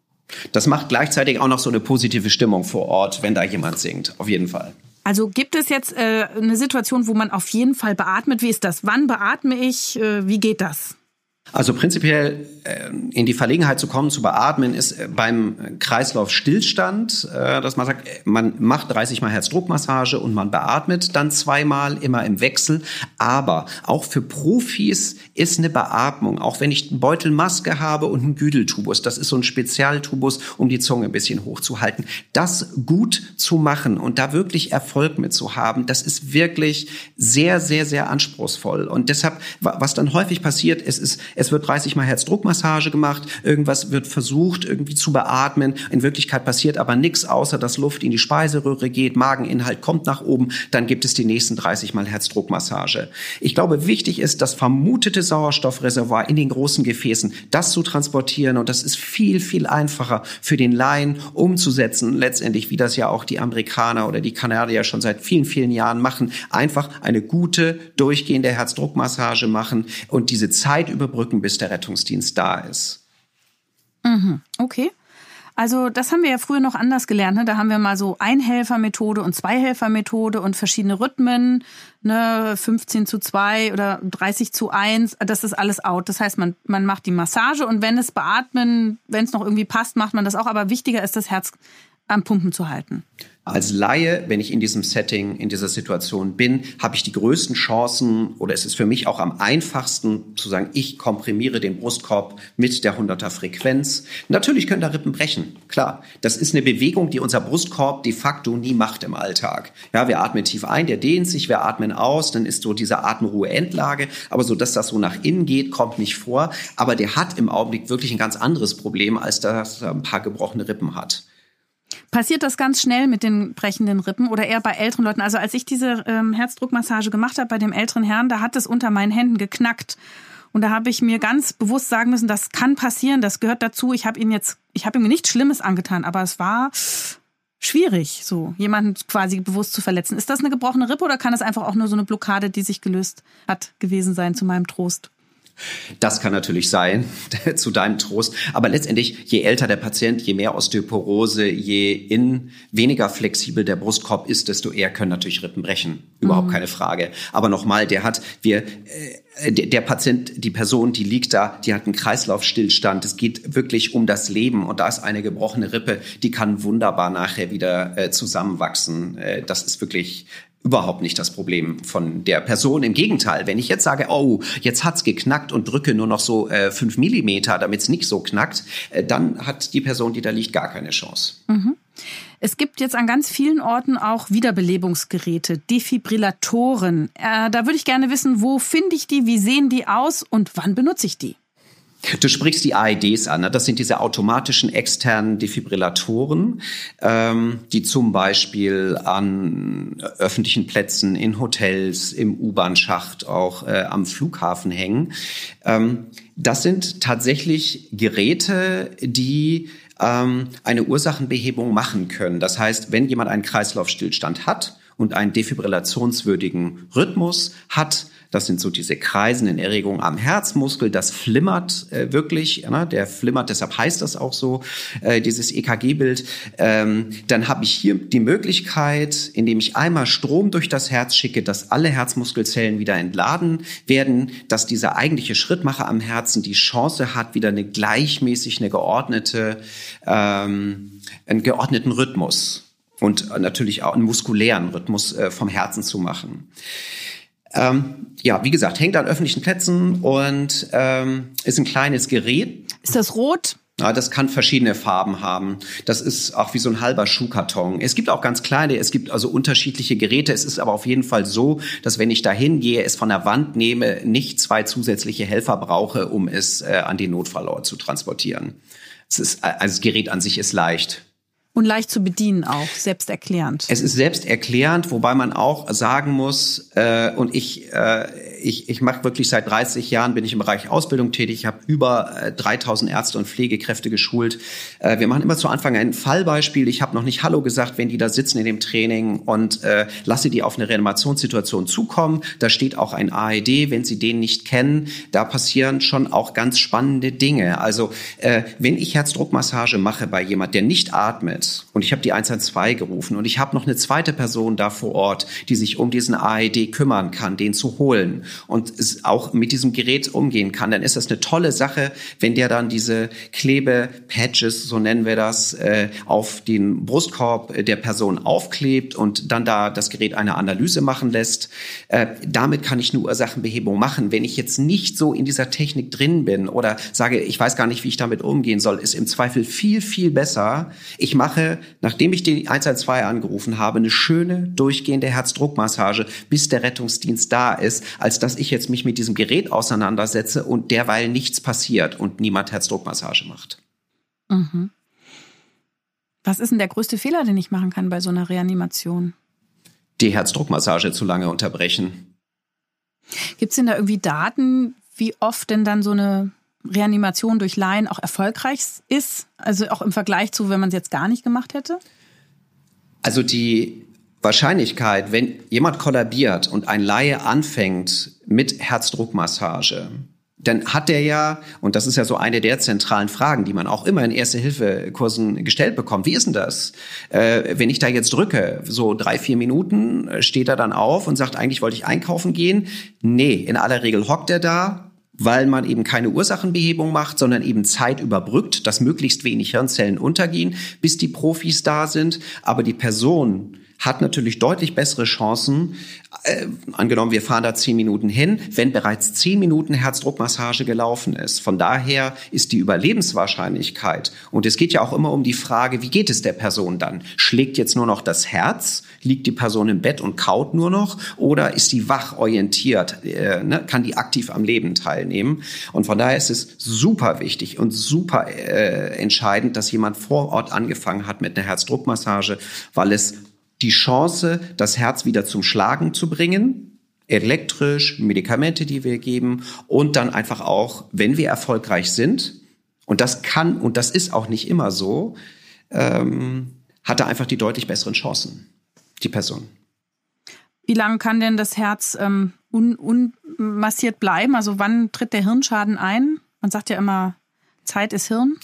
Das macht gleichzeitig auch noch so eine positive Stimmung vor Ort, wenn da jemand singt, auf jeden Fall. Also gibt es jetzt äh, eine Situation, wo man auf jeden Fall beatmet? Wie ist das? Wann beatme ich? Äh, wie geht das? Also prinzipiell äh, in die Verlegenheit zu kommen, zu beatmen, ist äh, beim Kreislaufstillstand, äh, dass man sagt, man macht 30 Mal Herzdruckmassage und man beatmet dann zweimal immer im Wechsel. Aber auch für Profis ist eine Beatmung, auch wenn ich einen Beutelmaske habe und einen Güdeltubus, das ist so ein Spezialtubus, um die Zunge ein bisschen hochzuhalten, das gut zu machen und da wirklich Erfolg mit zu haben, das ist wirklich sehr, sehr, sehr anspruchsvoll. Und deshalb, was dann häufig passiert, es ist es wird 30 Mal Herzdruckmassage gemacht, irgendwas wird versucht irgendwie zu beatmen. In Wirklichkeit passiert aber nichts, außer dass Luft in die Speiseröhre geht, Mageninhalt kommt nach oben, dann gibt es die nächsten 30 Mal Herzdruckmassage. Ich glaube, wichtig ist, das vermutete Sauerstoffreservoir in den großen Gefäßen, das zu transportieren und das ist viel, viel einfacher für den Laien umzusetzen, letztendlich, wie das ja auch die Amerikaner oder die Kanadier schon seit vielen, vielen Jahren machen, einfach eine gute, durchgehende Herzdruckmassage machen und diese Zeit überbrücken, überbrücken, bis der Rettungsdienst da ist. Mhm, okay. Also das haben wir ja früher noch anders gelernt. Ne? Da haben wir mal so Einhelfermethode und Zweihelfermethode und verschiedene Rhythmen, ne? 15 zu 2 oder 30 zu 1. Das ist alles out. Das heißt, man, man macht die Massage und wenn es beatmen, wenn es noch irgendwie passt, macht man das auch. Aber wichtiger ist, das Herz am Pumpen zu halten. Als Laie, wenn ich in diesem Setting, in dieser Situation bin, habe ich die größten Chancen oder es ist für mich auch am einfachsten zu sagen, ich komprimiere den Brustkorb mit der 100er Frequenz. Natürlich können da Rippen brechen, klar. Das ist eine Bewegung, die unser Brustkorb de facto nie macht im Alltag. Ja, wir atmen tief ein, der dehnt sich, wir atmen aus, dann ist so diese Atemruhe-Endlage, aber so, dass das so nach innen geht, kommt nicht vor. Aber der hat im Augenblick wirklich ein ganz anderes Problem, als dass er ein paar gebrochene Rippen hat. Passiert das ganz schnell mit den brechenden Rippen oder eher bei älteren Leuten? Also als ich diese ähm, Herzdruckmassage gemacht habe bei dem älteren Herrn, da hat es unter meinen Händen geknackt. Und da habe ich mir ganz bewusst sagen müssen, das kann passieren, das gehört dazu. Ich habe ihn jetzt, ich habe ihm nichts Schlimmes angetan, aber es war schwierig, so jemanden quasi bewusst zu verletzen. Ist das eine gebrochene Rippe oder kann es einfach auch nur so eine Blockade, die sich gelöst hat, gewesen sein zu meinem Trost? Das kann natürlich sein, [laughs] zu deinem Trost. Aber letztendlich, je älter der Patient, je mehr Osteoporose, je in weniger flexibel der Brustkorb ist, desto eher können natürlich Rippen brechen. Überhaupt mhm. keine Frage. Aber nochmal, der hat, wir, äh, der, der Patient, die Person, die liegt da, die hat einen Kreislaufstillstand. Es geht wirklich um das Leben. Und da ist eine gebrochene Rippe, die kann wunderbar nachher wieder äh, zusammenwachsen. Äh, das ist wirklich überhaupt nicht das Problem von der Person. Im Gegenteil, wenn ich jetzt sage, oh, jetzt hat's geknackt und drücke nur noch so äh, fünf Millimeter, damit es nicht so knackt, äh, dann hat die Person, die da liegt, gar keine Chance. Mhm. Es gibt jetzt an ganz vielen Orten auch Wiederbelebungsgeräte, Defibrillatoren. Äh, da würde ich gerne wissen, wo finde ich die, wie sehen die aus und wann benutze ich die? Du sprichst die AEDs an. Ne? Das sind diese automatischen externen Defibrillatoren, ähm, die zum Beispiel an öffentlichen Plätzen, in Hotels, im U-Bahn-Schacht, auch äh, am Flughafen hängen. Ähm, das sind tatsächlich Geräte, die ähm, eine Ursachenbehebung machen können. Das heißt, wenn jemand einen Kreislaufstillstand hat und einen defibrillationswürdigen Rhythmus hat, das sind so diese kreisenden Erregungen am Herzmuskel. Das flimmert äh, wirklich. Ne? Der flimmert, deshalb heißt das auch so, äh, dieses EKG-Bild. Ähm, dann habe ich hier die Möglichkeit, indem ich einmal Strom durch das Herz schicke, dass alle Herzmuskelzellen wieder entladen werden, dass dieser eigentliche Schrittmacher am Herzen die Chance hat, wieder eine gleichmäßig, eine geordnete, ähm, einen geordneten Rhythmus und natürlich auch einen muskulären Rhythmus äh, vom Herzen zu machen. Ähm, ja, wie gesagt, hängt an öffentlichen Plätzen und ähm, ist ein kleines Gerät. Ist das rot? Ja, das kann verschiedene Farben haben. Das ist auch wie so ein halber Schuhkarton. Es gibt auch ganz kleine, es gibt also unterschiedliche Geräte. Es ist aber auf jeden Fall so, dass wenn ich da hingehe, es von der Wand nehme, nicht zwei zusätzliche Helfer brauche, um es äh, an den Notfallort zu transportieren. Es ist, also das Gerät an sich ist leicht. Und leicht zu bedienen auch, selbsterklärend. Es ist selbsterklärend, wobei man auch sagen muss, äh, und ich, äh, ich, ich mache wirklich seit 30 Jahren, bin ich im Bereich Ausbildung tätig. Ich habe über 3000 äh, Ärzte und Pflegekräfte geschult. Äh, wir machen immer zu Anfang ein Fallbeispiel. Ich habe noch nicht Hallo gesagt, wenn die da sitzen in dem Training und äh, lasse die auf eine Reanimationssituation zukommen. Da steht auch ein AED, wenn Sie den nicht kennen. Da passieren schon auch ganz spannende Dinge. Also äh, wenn ich Herzdruckmassage mache bei jemand, der nicht atmet und ich habe die 112 gerufen und ich habe noch eine zweite Person da vor Ort, die sich um diesen AED kümmern kann, den zu holen und auch mit diesem Gerät umgehen kann, dann ist das eine tolle Sache, wenn der dann diese Klebe-Patches, so nennen wir das, äh, auf den Brustkorb der Person aufklebt und dann da das Gerät eine Analyse machen lässt. Äh, damit kann ich eine Ursachenbehebung machen. Wenn ich jetzt nicht so in dieser Technik drin bin oder sage, ich weiß gar nicht, wie ich damit umgehen soll, ist im Zweifel viel, viel besser. Ich mache, nachdem ich den 112 angerufen habe, eine schöne, durchgehende Herzdruckmassage, bis der Rettungsdienst da ist, als dass ich jetzt mich mit diesem Gerät auseinandersetze und derweil nichts passiert und niemand Herzdruckmassage macht. Mhm. Was ist denn der größte Fehler, den ich machen kann bei so einer Reanimation? Die Herzdruckmassage zu lange unterbrechen. Gibt es denn da irgendwie Daten, wie oft denn dann so eine Reanimation durch Laien auch erfolgreich ist? Also auch im Vergleich zu, wenn man es jetzt gar nicht gemacht hätte? Also die Wahrscheinlichkeit, wenn jemand kollabiert und ein Laie anfängt mit Herzdruckmassage, dann hat der ja, und das ist ja so eine der zentralen Fragen, die man auch immer in Erste-Hilfe-Kursen gestellt bekommt. Wie ist denn das? Äh, wenn ich da jetzt drücke, so drei, vier Minuten, steht er dann auf und sagt, eigentlich wollte ich einkaufen gehen. Nee, in aller Regel hockt er da, weil man eben keine Ursachenbehebung macht, sondern eben Zeit überbrückt, dass möglichst wenig Hirnzellen untergehen, bis die Profis da sind. Aber die Person, hat natürlich deutlich bessere Chancen. Äh, angenommen, wir fahren da zehn Minuten hin, wenn bereits zehn Minuten Herzdruckmassage gelaufen ist. Von daher ist die Überlebenswahrscheinlichkeit, und es geht ja auch immer um die Frage, wie geht es der Person dann? Schlägt jetzt nur noch das Herz? Liegt die Person im Bett und kaut nur noch? Oder ist die wach orientiert? Äh, ne? Kann die aktiv am Leben teilnehmen? Und von daher ist es super wichtig und super äh, entscheidend, dass jemand vor Ort angefangen hat mit einer Herzdruckmassage, weil es die Chance, das Herz wieder zum Schlagen zu bringen, elektrisch, Medikamente, die wir geben und dann einfach auch, wenn wir erfolgreich sind, und das kann und das ist auch nicht immer so, ähm, hat er einfach die deutlich besseren Chancen, die Person. Wie lange kann denn das Herz ähm, un unmassiert bleiben? Also wann tritt der Hirnschaden ein? Man sagt ja immer, Zeit ist Hirn.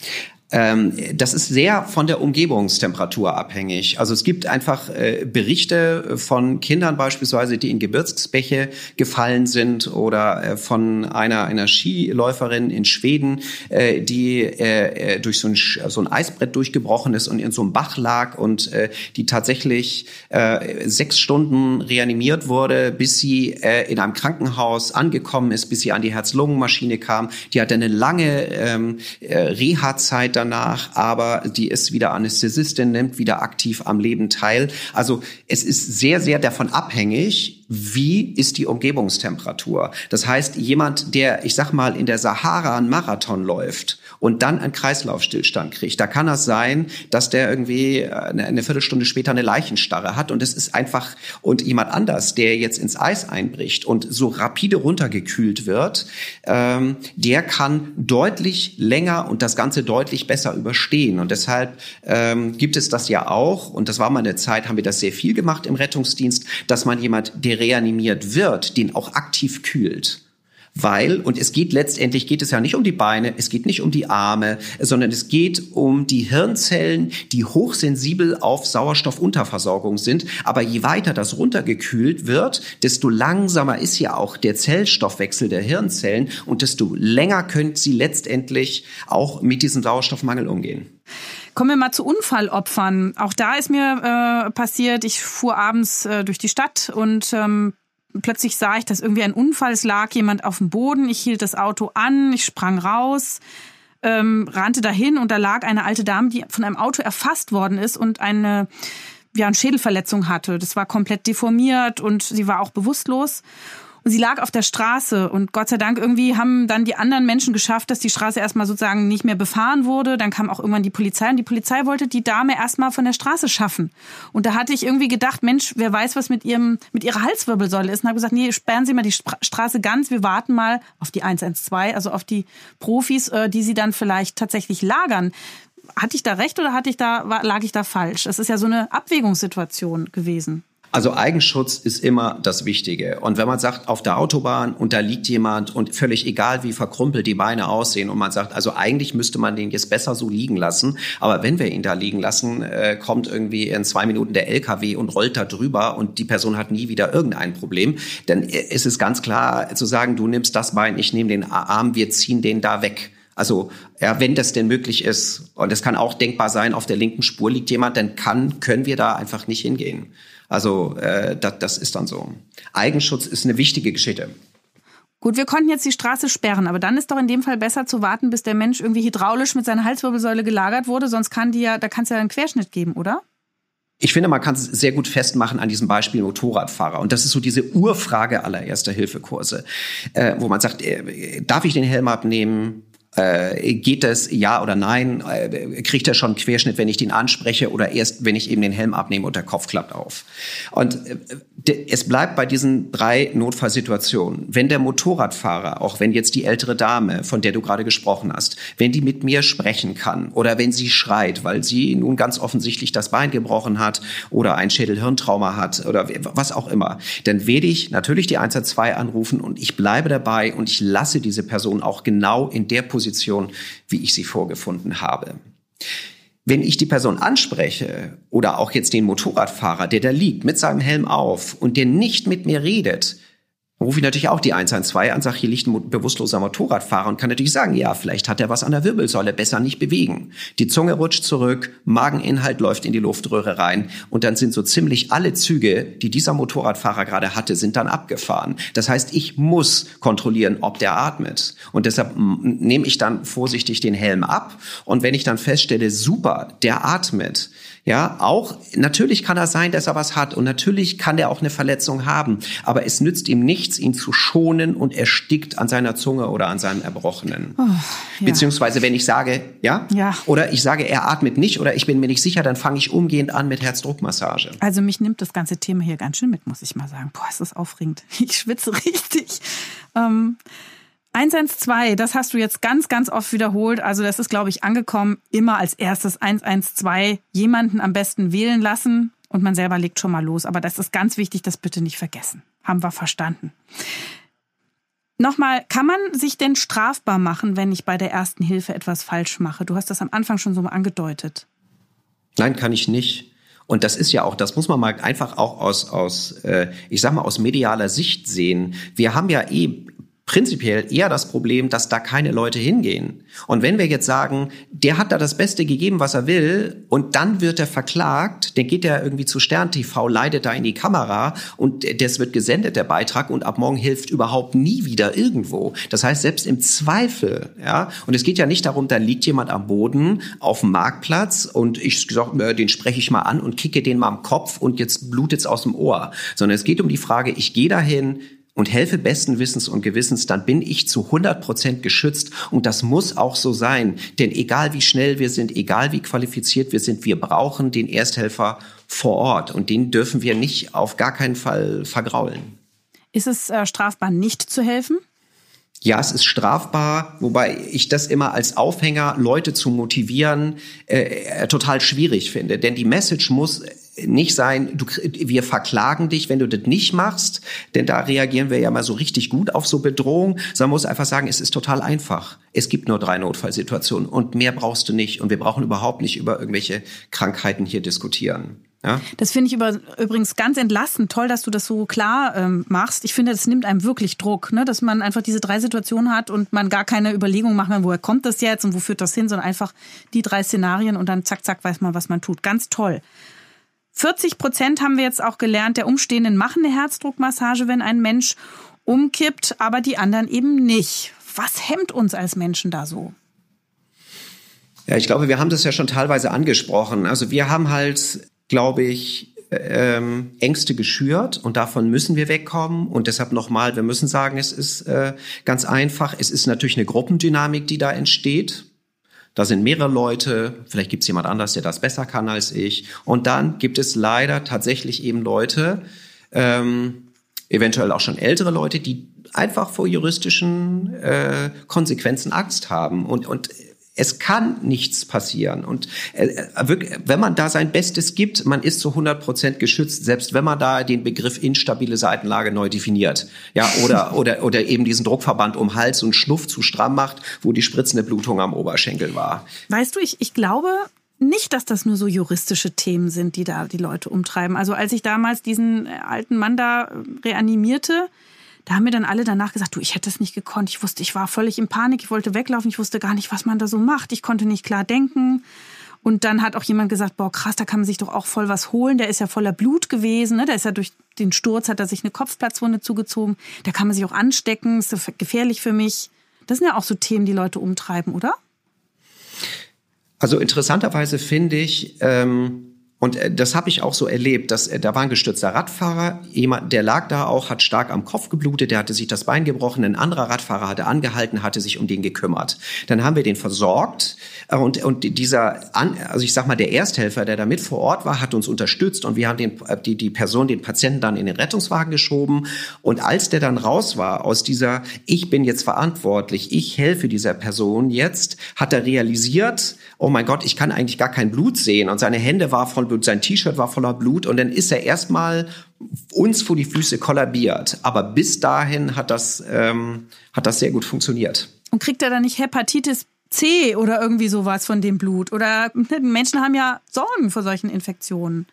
Ähm, das ist sehr von der Umgebungstemperatur abhängig. Also es gibt einfach äh, Berichte von Kindern beispielsweise, die in Gebirgsbäche gefallen sind oder äh, von einer, einer Skiläuferin in Schweden, äh, die äh, äh, durch so ein, so ein Eisbrett durchgebrochen ist und in so einem Bach lag und äh, die tatsächlich äh, sechs Stunden reanimiert wurde, bis sie äh, in einem Krankenhaus angekommen ist, bis sie an die Herz-Lungen-Maschine kam. Die hatte eine lange ähm, äh, Reha-Zeit danach, aber die ist wieder Anästhesistin, nimmt wieder aktiv am Leben teil. Also es ist sehr, sehr davon abhängig, wie ist die Umgebungstemperatur. Das heißt, jemand, der, ich sag mal, in der Sahara einen Marathon läuft und dann einen Kreislaufstillstand kriegt, da kann das sein, dass der irgendwie eine, eine Viertelstunde später eine Leichenstarre hat und es ist einfach, und jemand anders, der jetzt ins Eis einbricht und so rapide runtergekühlt wird, ähm, der kann deutlich länger und das Ganze deutlich besser überstehen. Und deshalb ähm, gibt es das ja auch, und das war mal eine Zeit, haben wir das sehr viel gemacht im Rettungsdienst, dass man jemand, der reanimiert wird, den auch aktiv kühlt weil, und es geht letztendlich, geht es ja nicht um die Beine, es geht nicht um die Arme, sondern es geht um die Hirnzellen, die hochsensibel auf Sauerstoffunterversorgung sind. Aber je weiter das runtergekühlt wird, desto langsamer ist ja auch der Zellstoffwechsel der Hirnzellen und desto länger können sie letztendlich auch mit diesem Sauerstoffmangel umgehen. Kommen wir mal zu Unfallopfern. Auch da ist mir äh, passiert, ich fuhr abends äh, durch die Stadt und ähm, plötzlich sah ich, dass irgendwie ein Unfall, es lag jemand auf dem Boden, ich hielt das Auto an, ich sprang raus, ähm, rannte dahin und da lag eine alte Dame, die von einem Auto erfasst worden ist und eine ja, eine Schädelverletzung hatte. Das war komplett deformiert und sie war auch bewusstlos. Sie lag auf der Straße und Gott sei Dank irgendwie haben dann die anderen Menschen geschafft, dass die Straße erstmal sozusagen nicht mehr befahren wurde. Dann kam auch irgendwann die Polizei und die Polizei wollte die Dame erstmal von der Straße schaffen. Und da hatte ich irgendwie gedacht, Mensch, wer weiß, was mit ihrem mit ihrer Halswirbelsäule ist und habe gesagt, nee, sperren Sie mal die Straße ganz, wir warten mal auf die 112, also auf die Profis, äh, die sie dann vielleicht tatsächlich lagern. Hatte ich da recht oder hatte ich da lag ich da falsch? Es ist ja so eine Abwägungssituation gewesen. Also Eigenschutz ist immer das Wichtige. Und wenn man sagt, auf der Autobahn und da liegt jemand und völlig egal, wie verkrumpelt die Beine aussehen und man sagt, also eigentlich müsste man den jetzt besser so liegen lassen. Aber wenn wir ihn da liegen lassen, äh, kommt irgendwie in zwei Minuten der LKW und rollt da drüber und die Person hat nie wieder irgendein Problem. Dann ist es ganz klar zu sagen, du nimmst das Bein, ich nehme den Arm, wir ziehen den da weg. Also ja, wenn das denn möglich ist, und es kann auch denkbar sein, auf der linken Spur liegt jemand, dann kann, können wir da einfach nicht hingehen. Also äh, das, das ist dann so. Eigenschutz ist eine wichtige Geschichte. Gut, wir konnten jetzt die Straße sperren, aber dann ist doch in dem Fall besser zu warten, bis der Mensch irgendwie hydraulisch mit seiner Halswirbelsäule gelagert wurde, sonst kann die ja, da kann es ja einen Querschnitt geben, oder? Ich finde, man kann es sehr gut festmachen an diesem Beispiel Motorradfahrer. Und das ist so diese Urfrage aller Erster-Hilfe-Kurse, äh, wo man sagt, äh, darf ich den Helm abnehmen? Äh, geht das ja oder nein? Äh, kriegt er schon einen Querschnitt, wenn ich den anspreche oder erst, wenn ich eben den Helm abnehme und der Kopf klappt auf? Und äh, es bleibt bei diesen drei Notfallsituationen. Wenn der Motorradfahrer, auch wenn jetzt die ältere Dame, von der du gerade gesprochen hast, wenn die mit mir sprechen kann oder wenn sie schreit, weil sie nun ganz offensichtlich das Bein gebrochen hat oder ein Schädelhirntrauma hat oder was auch immer, dann werde ich natürlich die 112 anrufen und ich bleibe dabei und ich lasse diese Person auch genau in der Position, wie ich sie vorgefunden habe. Wenn ich die Person anspreche oder auch jetzt den Motorradfahrer, der da liegt mit seinem Helm auf und der nicht mit mir redet, rufe ich natürlich auch die 112 an, sage, hier liegt ein bewusstloser Motorradfahrer und kann natürlich sagen, ja, vielleicht hat er was an der Wirbelsäule, besser nicht bewegen. Die Zunge rutscht zurück, Mageninhalt läuft in die Luftröhre rein und dann sind so ziemlich alle Züge, die dieser Motorradfahrer gerade hatte, sind dann abgefahren. Das heißt, ich muss kontrollieren, ob der atmet. Und deshalb nehme ich dann vorsichtig den Helm ab und wenn ich dann feststelle, super, der atmet, ja, auch, natürlich kann er sein, dass er was hat und natürlich kann er auch eine Verletzung haben, aber es nützt ihm nichts, ihn zu schonen und erstickt an seiner Zunge oder an seinem Erbrochenen. Oh, ja. Beziehungsweise, wenn ich sage, ja, ja, oder ich sage, er atmet nicht oder ich bin mir nicht sicher, dann fange ich umgehend an mit Herzdruckmassage. Also mich nimmt das ganze Thema hier ganz schön mit, muss ich mal sagen. Boah, ist das aufregend. [laughs] Ich schwitze richtig. Ähm 112, das hast du jetzt ganz, ganz oft wiederholt. Also das ist, glaube ich, angekommen. Immer als erstes 112 jemanden am besten wählen lassen und man selber legt schon mal los. Aber das ist ganz wichtig, das bitte nicht vergessen. Haben wir verstanden. Nochmal, kann man sich denn strafbar machen, wenn ich bei der ersten Hilfe etwas falsch mache? Du hast das am Anfang schon so mal angedeutet. Nein, kann ich nicht. Und das ist ja auch, das muss man mal einfach auch aus, aus äh, ich sag mal, aus medialer Sicht sehen. Wir haben ja eh prinzipiell eher das Problem, dass da keine Leute hingehen. Und wenn wir jetzt sagen, der hat da das Beste gegeben, was er will, und dann wird er verklagt, dann geht er irgendwie zu Stern TV, leidet da in die Kamera und das wird gesendet, der Beitrag, und ab morgen hilft überhaupt nie wieder irgendwo. Das heißt, selbst im Zweifel, ja, und es geht ja nicht darum, da liegt jemand am Boden auf dem Marktplatz und ich sage, den spreche ich mal an und kicke den mal am Kopf und jetzt blutet's aus dem Ohr, sondern es geht um die Frage, ich gehe dahin, und helfe besten Wissens und Gewissens, dann bin ich zu 100 Prozent geschützt. Und das muss auch so sein. Denn egal wie schnell wir sind, egal wie qualifiziert wir sind, wir brauchen den Ersthelfer vor Ort. Und den dürfen wir nicht auf gar keinen Fall vergraulen. Ist es äh, strafbar, nicht zu helfen? Ja, es ist strafbar, wobei ich das immer als Aufhänger, Leute zu motivieren, äh, äh total schwierig finde. Denn die Message muss nicht sein, du, wir verklagen dich, wenn du das nicht machst, denn da reagieren wir ja mal so richtig gut auf so Bedrohung, sondern muss einfach sagen, es ist total einfach. Es gibt nur drei Notfallsituationen und mehr brauchst du nicht und wir brauchen überhaupt nicht über irgendwelche Krankheiten hier diskutieren. Ja? Das finde ich über, übrigens ganz entlastend. Toll, dass du das so klar ähm, machst. Ich finde, das nimmt einem wirklich Druck, ne? dass man einfach diese drei Situationen hat und man gar keine Überlegung machen kann, woher kommt das jetzt und wo führt das hin, sondern einfach die drei Szenarien und dann zack, zack, weiß man, was man tut. Ganz toll. 40 Prozent haben wir jetzt auch gelernt, der Umstehenden machen eine Herzdruckmassage, wenn ein Mensch umkippt, aber die anderen eben nicht. Was hemmt uns als Menschen da so? Ja, ich glaube, wir haben das ja schon teilweise angesprochen. Also wir haben halt, glaube ich, ähm, Ängste geschürt und davon müssen wir wegkommen. Und deshalb nochmal, wir müssen sagen, es ist äh, ganz einfach. Es ist natürlich eine Gruppendynamik, die da entsteht. Da sind mehrere Leute, vielleicht gibt es jemand anders, der das besser kann als ich. Und dann gibt es leider tatsächlich eben Leute, ähm, eventuell auch schon ältere Leute, die einfach vor juristischen äh, Konsequenzen Angst haben. Und, und es kann nichts passieren. Und äh, wenn man da sein Bestes gibt, man ist zu 100 Prozent geschützt, selbst wenn man da den Begriff instabile Seitenlage neu definiert. Ja, oder, [laughs] oder, oder eben diesen Druckverband um Hals und Schnuff zu stramm macht, wo die spritzende Blutung am Oberschenkel war. Weißt du, ich, ich glaube, nicht, dass das nur so juristische Themen sind, die da die Leute umtreiben. Also als ich damals diesen alten Mann da reanimierte, da haben mir dann alle danach gesagt, du, ich hätte es nicht gekonnt. Ich wusste, ich war völlig in Panik, ich wollte weglaufen, ich wusste gar nicht, was man da so macht. Ich konnte nicht klar denken. Und dann hat auch jemand gesagt, boah, krass, da kann man sich doch auch voll was holen. Der ist ja voller Blut gewesen, ne? Der ist ja durch den Sturz, hat er sich eine Kopfplatzwunde zugezogen. Da kann man sich auch anstecken, ist gefährlich für mich. Das sind ja auch so Themen, die Leute umtreiben, oder? Also interessanterweise finde ich, ähm, und äh, das habe ich auch so erlebt, dass äh, da war ein gestürzter Radfahrer, jemand, der lag da auch, hat stark am Kopf geblutet, der hatte sich das Bein gebrochen, ein anderer Radfahrer hatte angehalten, hatte sich um den gekümmert. Dann haben wir den versorgt äh, und, und dieser, also ich sag mal, der Ersthelfer, der da mit vor Ort war, hat uns unterstützt und wir haben den, die, die Person, den Patienten dann in den Rettungswagen geschoben und als der dann raus war aus dieser, ich bin jetzt verantwortlich, ich helfe dieser Person jetzt, hat er realisiert, oh mein Gott, ich kann eigentlich gar kein Blut sehen und seine Hände war voll Blut, sein T-Shirt war voller Blut und dann ist er erstmal uns vor die Füße kollabiert. Aber bis dahin hat das, ähm, hat das sehr gut funktioniert. Und kriegt er dann nicht Hepatitis C oder irgendwie sowas von dem Blut? Oder Menschen haben ja Sorgen vor solchen Infektionen.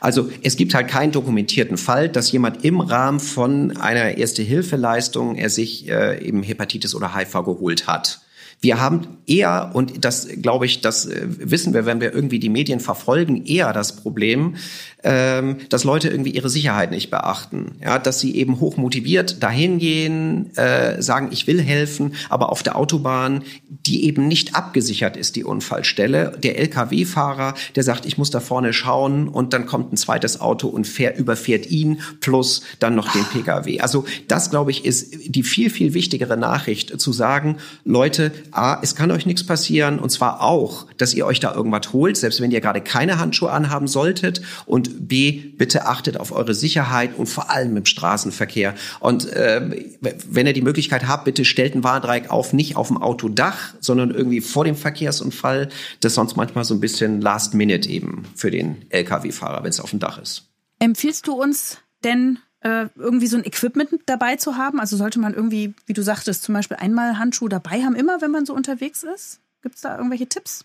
Also es gibt halt keinen dokumentierten Fall, dass jemand im Rahmen von einer Erste-Hilfe-Leistung er sich äh, eben Hepatitis oder HIV geholt hat. Wir haben eher, und das glaube ich, das äh, wissen wir, wenn wir irgendwie die Medien verfolgen, eher das Problem, ähm, dass Leute irgendwie ihre Sicherheit nicht beachten. Ja, dass sie eben hochmotiviert dahin gehen, äh, sagen, ich will helfen, aber auf der Autobahn, die eben nicht abgesichert ist, die Unfallstelle. Der Lkw-Fahrer, der sagt, ich muss da vorne schauen und dann kommt ein zweites Auto und fährt, überfährt ihn plus dann noch den Pkw. Also das, glaube ich, ist die viel, viel wichtigere Nachricht, zu sagen, Leute, A, es kann euch nichts passieren und zwar auch, dass ihr euch da irgendwas holt, selbst wenn ihr gerade keine Handschuhe anhaben solltet und B, bitte achtet auf eure Sicherheit und vor allem im Straßenverkehr. Und äh, wenn ihr die Möglichkeit habt, bitte stellt ein Warndreieck auf, nicht auf dem Autodach, sondern irgendwie vor dem Verkehrsunfall. Das ist sonst manchmal so ein bisschen Last Minute eben für den Lkw-Fahrer, wenn es auf dem Dach ist. Empfiehlst du uns denn irgendwie so ein Equipment dabei zu haben? Also sollte man irgendwie, wie du sagtest, zum Beispiel einmal Handschuhe dabei haben, immer wenn man so unterwegs ist? Gibt es da irgendwelche Tipps?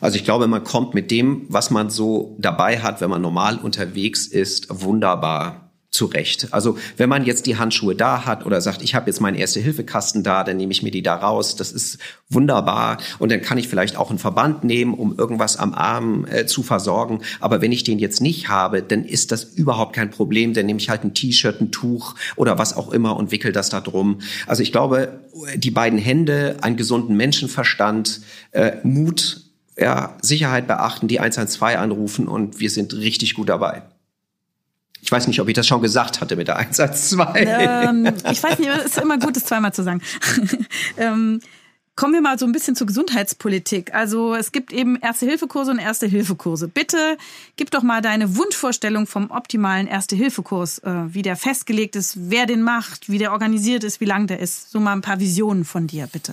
Also ich glaube, man kommt mit dem, was man so dabei hat, wenn man normal unterwegs ist, wunderbar zurecht. Also wenn man jetzt die Handschuhe da hat oder sagt, ich habe jetzt meinen Erste-Hilfe-Kasten da, dann nehme ich mir die da raus. Das ist wunderbar. Und dann kann ich vielleicht auch einen Verband nehmen, um irgendwas am Arm äh, zu versorgen. Aber wenn ich den jetzt nicht habe, dann ist das überhaupt kein Problem. Dann nehme ich halt ein T-Shirt, ein Tuch oder was auch immer und wickel das da drum. Also ich glaube, die beiden Hände, einen gesunden Menschenverstand, äh, Mut, ja, Sicherheit beachten, die 112 anrufen und wir sind richtig gut dabei. Ich weiß nicht, ob ich das schon gesagt hatte mit der 112. Ähm, [laughs] ich weiß nicht, es ist immer gut, das zweimal zu sagen. [laughs] ähm, kommen wir mal so ein bisschen zur Gesundheitspolitik. Also es gibt eben Erste-Hilfe-Kurse und Erste-Hilfe-Kurse. Bitte gib doch mal deine Wunschvorstellung vom optimalen Erste-Hilfe-Kurs, äh, wie der festgelegt ist, wer den macht, wie der organisiert ist, wie lang der ist. So mal ein paar Visionen von dir, bitte.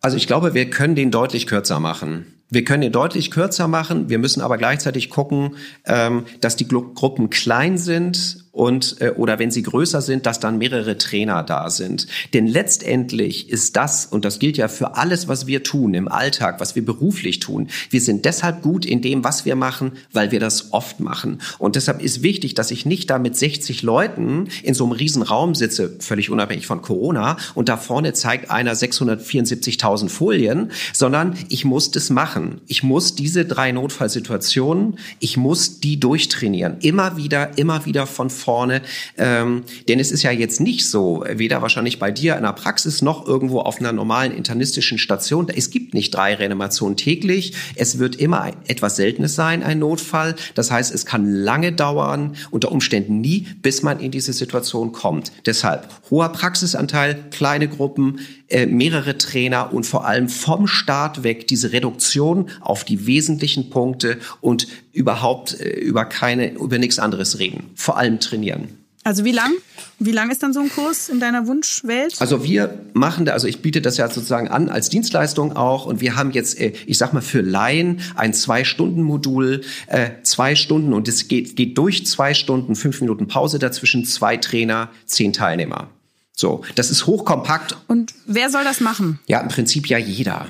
Also ich glaube, wir können den deutlich kürzer machen. Wir können ihn deutlich kürzer machen. Wir müssen aber gleichzeitig gucken, ähm, dass die Gruppen klein sind und äh, oder wenn sie größer sind, dass dann mehrere Trainer da sind. Denn letztendlich ist das und das gilt ja für alles, was wir tun im Alltag, was wir beruflich tun. Wir sind deshalb gut in dem, was wir machen, weil wir das oft machen. Und deshalb ist wichtig, dass ich nicht da mit 60 Leuten in so einem riesen Raum sitze, völlig unabhängig von Corona, und da vorne zeigt einer 674.000 Folien, sondern ich muss das machen. Ich muss diese drei Notfallsituationen, ich muss die durchtrainieren. Immer wieder, immer wieder von vorne vorne. Ähm, denn es ist ja jetzt nicht so, weder wahrscheinlich bei dir in der Praxis noch irgendwo auf einer normalen internistischen Station. Es gibt nicht drei Reanimationen täglich. Es wird immer etwas Seltenes sein, ein Notfall. Das heißt, es kann lange dauern, unter Umständen nie, bis man in diese Situation kommt. Deshalb hoher Praxisanteil, kleine Gruppen, äh, mehrere Trainer und vor allem vom Start weg diese Reduktion auf die wesentlichen Punkte und überhaupt äh, über keine, über nichts anderes reden. Vor allem trainieren. Also wie lang? Wie lang ist dann so ein Kurs in deiner Wunschwelt? Also wir machen da, also ich biete das ja sozusagen an als Dienstleistung auch und wir haben jetzt, äh, ich sag mal für Laien ein Zwei-Stunden-Modul, äh, zwei Stunden und es geht, geht durch zwei Stunden, fünf Minuten Pause dazwischen, zwei Trainer, zehn Teilnehmer. So, das ist hochkompakt. Und wer soll das machen? Ja, im Prinzip ja jeder.